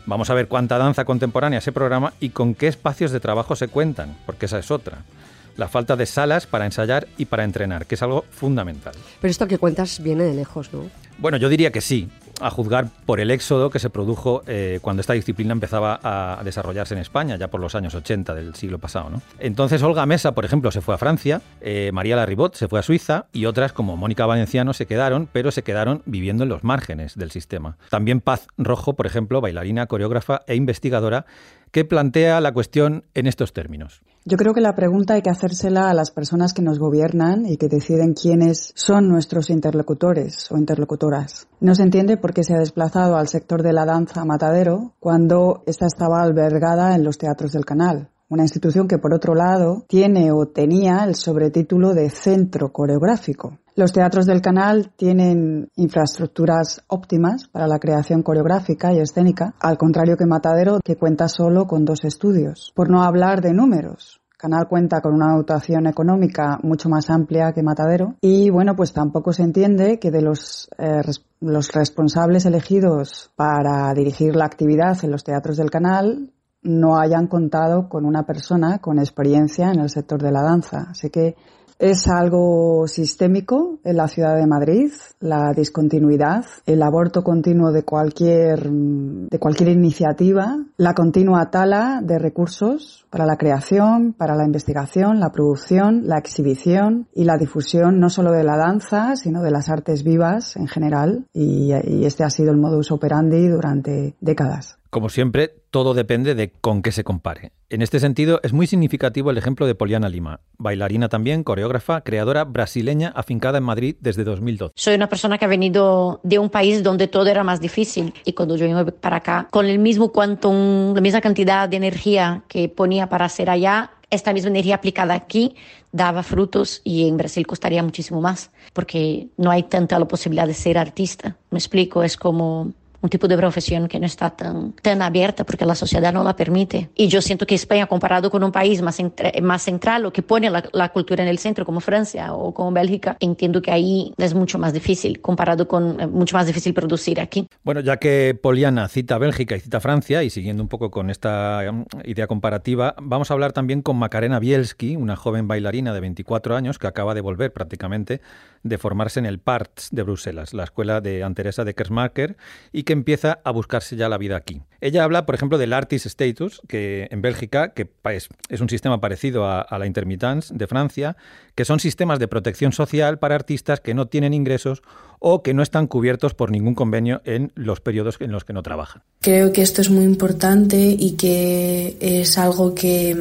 Vamos a ver cuánta danza contemporánea se programa y con qué espacios de trabajo se cuentan, porque esa es otra. La falta de salas para ensayar y para entrenar, que es algo fundamental. Pero esto que cuentas viene de lejos, ¿no? Bueno, yo diría que sí, a juzgar por el éxodo que se produjo eh, cuando esta disciplina empezaba a desarrollarse en España, ya por los años 80 del siglo pasado. Entonces Olga Mesa, por ejemplo, se fue a Francia, eh, María Larribot se fue a Suiza y otras como Mónica Valenciano se quedaron, pero se quedaron viviendo en los márgenes del sistema. También Paz Rojo, por ejemplo, bailarina, coreógrafa e investigadora, que plantea la cuestión en estos términos. Yo creo que la pregunta hay que hacérsela a las personas que nos gobiernan y que deciden quiénes son nuestros interlocutores o interlocutoras. No se entiende por qué se ha desplazado al sector de la danza Matadero cuando esta estaba albergada en los teatros del canal. Una institución que, por otro lado, tiene o tenía el sobretítulo de centro coreográfico. Los teatros del canal tienen infraestructuras óptimas para la creación coreográfica y escénica, al contrario que Matadero, que cuenta solo con dos estudios. Por no hablar de números. Canal cuenta con una dotación económica mucho más amplia que Matadero y bueno, pues tampoco se entiende que de los, eh, los responsables elegidos para dirigir la actividad en los teatros del canal no hayan contado con una persona con experiencia en el sector de la danza. Así que es algo sistémico en la ciudad de Madrid, la discontinuidad, el aborto continuo de cualquier, de cualquier iniciativa, la continua tala de recursos para la creación, para la investigación, la producción, la exhibición y la difusión no solo de la danza, sino de las artes vivas en general. Y, y este ha sido el modus operandi durante décadas. Como siempre, todo depende de con qué se compare. En este sentido, es muy significativo el ejemplo de Poliana Lima, bailarina también, coreógrafa, creadora brasileña afincada en Madrid desde 2012. Soy una persona que ha venido de un país donde todo era más difícil y cuando yo vine para acá, con el mismo quantum, la misma cantidad de energía que ponía para hacer allá, esta misma energía aplicada aquí daba frutos y en Brasil costaría muchísimo más porque no hay tanta la posibilidad de ser artista. Me explico, es como un tipo de profesión que no está tan, tan abierta porque la sociedad no la permite. Y yo siento que España, comparado con un país más, central o que pone la, cultura en el centro, como Francia o como Bélgica, entiendo que ahí es mucho más difícil, comparado con, mucho más difícil producir aquí. Bueno, ya que Poliana cita Bélgica y cita Francia, y siguiendo un poco con esta idea comparativa, vamos a hablar también con Macarena Bielski, una joven bailarina de 24 años que acaba de volver prácticamente de formarse en el PARTS de Bruselas, la escuela de Anteresa de Kersmacher, y que empieza a buscarse ya la vida aquí. Ella habla, por ejemplo, del Artist Status, que en Bélgica, que es, un sistema parecido a, a, la Intermittence de Francia, que son sistemas de protección social para artistas que no tienen ingresos o que no están cubiertos por ningún convenio en los periodos en los que no trabajan. Creo que esto es muy importante y que es algo que,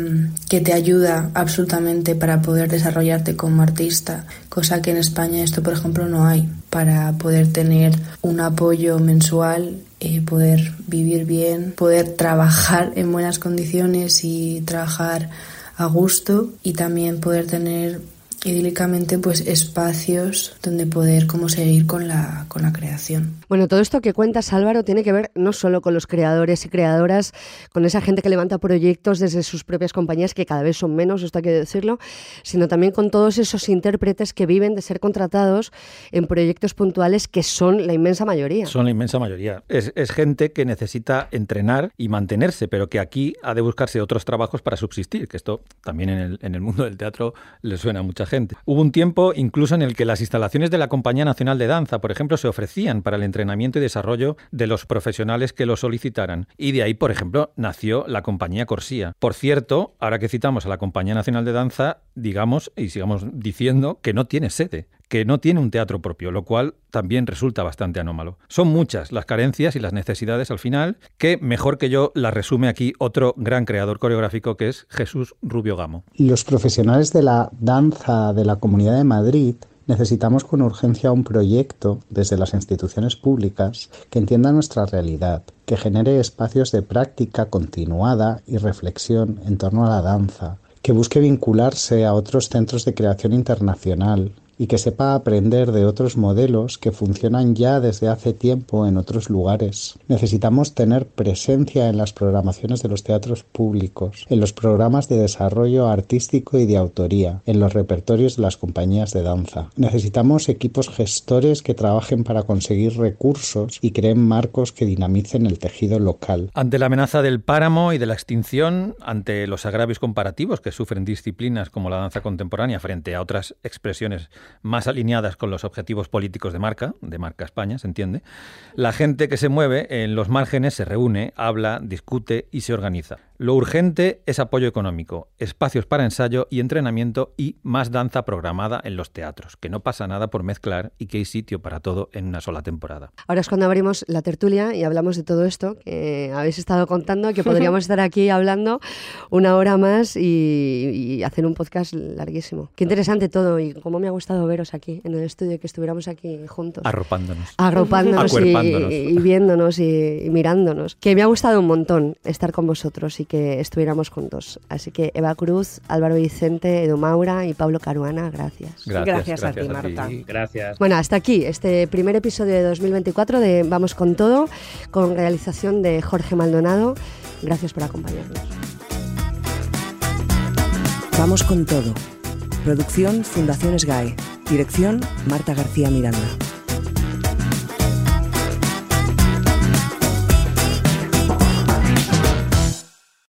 que te ayuda absolutamente para poder desarrollarte como artista, cosa que en España esto, por ejemplo, no hay, para poder tener un apoyo mensual, eh, poder vivir bien, poder trabajar en buenas condiciones y trabajar a gusto y también poder tener idílicamente pues espacios donde poder como seguir con la, con la creación. Bueno, todo esto que cuentas Álvaro tiene que ver no solo con los creadores y creadoras, con esa gente que levanta proyectos desde sus propias compañías, que cada vez son menos, esto hay que decirlo, sino también con todos esos intérpretes que viven de ser contratados en proyectos puntuales que son la inmensa mayoría. Son la inmensa mayoría. Es, es gente que necesita entrenar y mantenerse, pero que aquí ha de buscarse otros trabajos para subsistir, que esto también en el, en el mundo del teatro le suena a mucha gente. Hubo un tiempo incluso en el que las instalaciones de la Compañía Nacional de Danza, por ejemplo, se ofrecían para el entrenamiento y desarrollo de los profesionales que lo solicitaran. Y de ahí, por ejemplo, nació la Compañía Corsía. Por cierto, ahora que citamos a la Compañía Nacional de Danza, digamos y sigamos diciendo que no tiene sede que no tiene un teatro propio, lo cual también resulta bastante anómalo. Son muchas las carencias y las necesidades al final, que mejor que yo las resume aquí otro gran creador coreográfico que es Jesús Rubio Gamo. Los profesionales de la danza de la Comunidad de Madrid necesitamos con urgencia un proyecto desde las instituciones públicas que entienda nuestra realidad, que genere espacios de práctica continuada y reflexión en torno a la danza, que busque vincularse a otros centros de creación internacional y que sepa aprender de otros modelos que funcionan ya desde hace tiempo en otros lugares. Necesitamos tener presencia en las programaciones de los teatros públicos, en los programas de desarrollo artístico y de autoría, en los repertorios de las compañías de danza. Necesitamos equipos gestores que trabajen para conseguir recursos y creen marcos que dinamicen el tejido local. Ante la amenaza del páramo y de la extinción, ante los agravios comparativos que sufren disciplinas como la danza contemporánea frente a otras expresiones más alineadas con los objetivos políticos de marca, de marca España, se entiende, la gente que se mueve en los márgenes se reúne, habla, discute y se organiza. Lo urgente es apoyo económico, espacios para ensayo y entrenamiento y más danza programada en los teatros, que no pasa nada por mezclar y que hay sitio para todo en una sola temporada. Ahora es cuando abrimos la tertulia y hablamos de todo esto que habéis estado contando, que podríamos [LAUGHS] estar aquí hablando una hora más y, y hacer un podcast larguísimo. Qué interesante todo y cómo me ha gustado veros aquí en el estudio, que estuviéramos aquí juntos. Arropándonos. Arropándonos y, y viéndonos y, y mirándonos. Que me ha gustado un montón estar con vosotros y que estuviéramos juntos. Así que Eva Cruz, Álvaro Vicente, Edu Maura y Pablo Caruana, gracias. Gracias a ti, Marta. Gracias. Bueno, hasta aquí este primer episodio de 2024 de Vamos con todo, con realización de Jorge Maldonado. Gracias por acompañarnos. Vamos con todo. Producción Fundación SGAE. Dirección Marta García Miranda.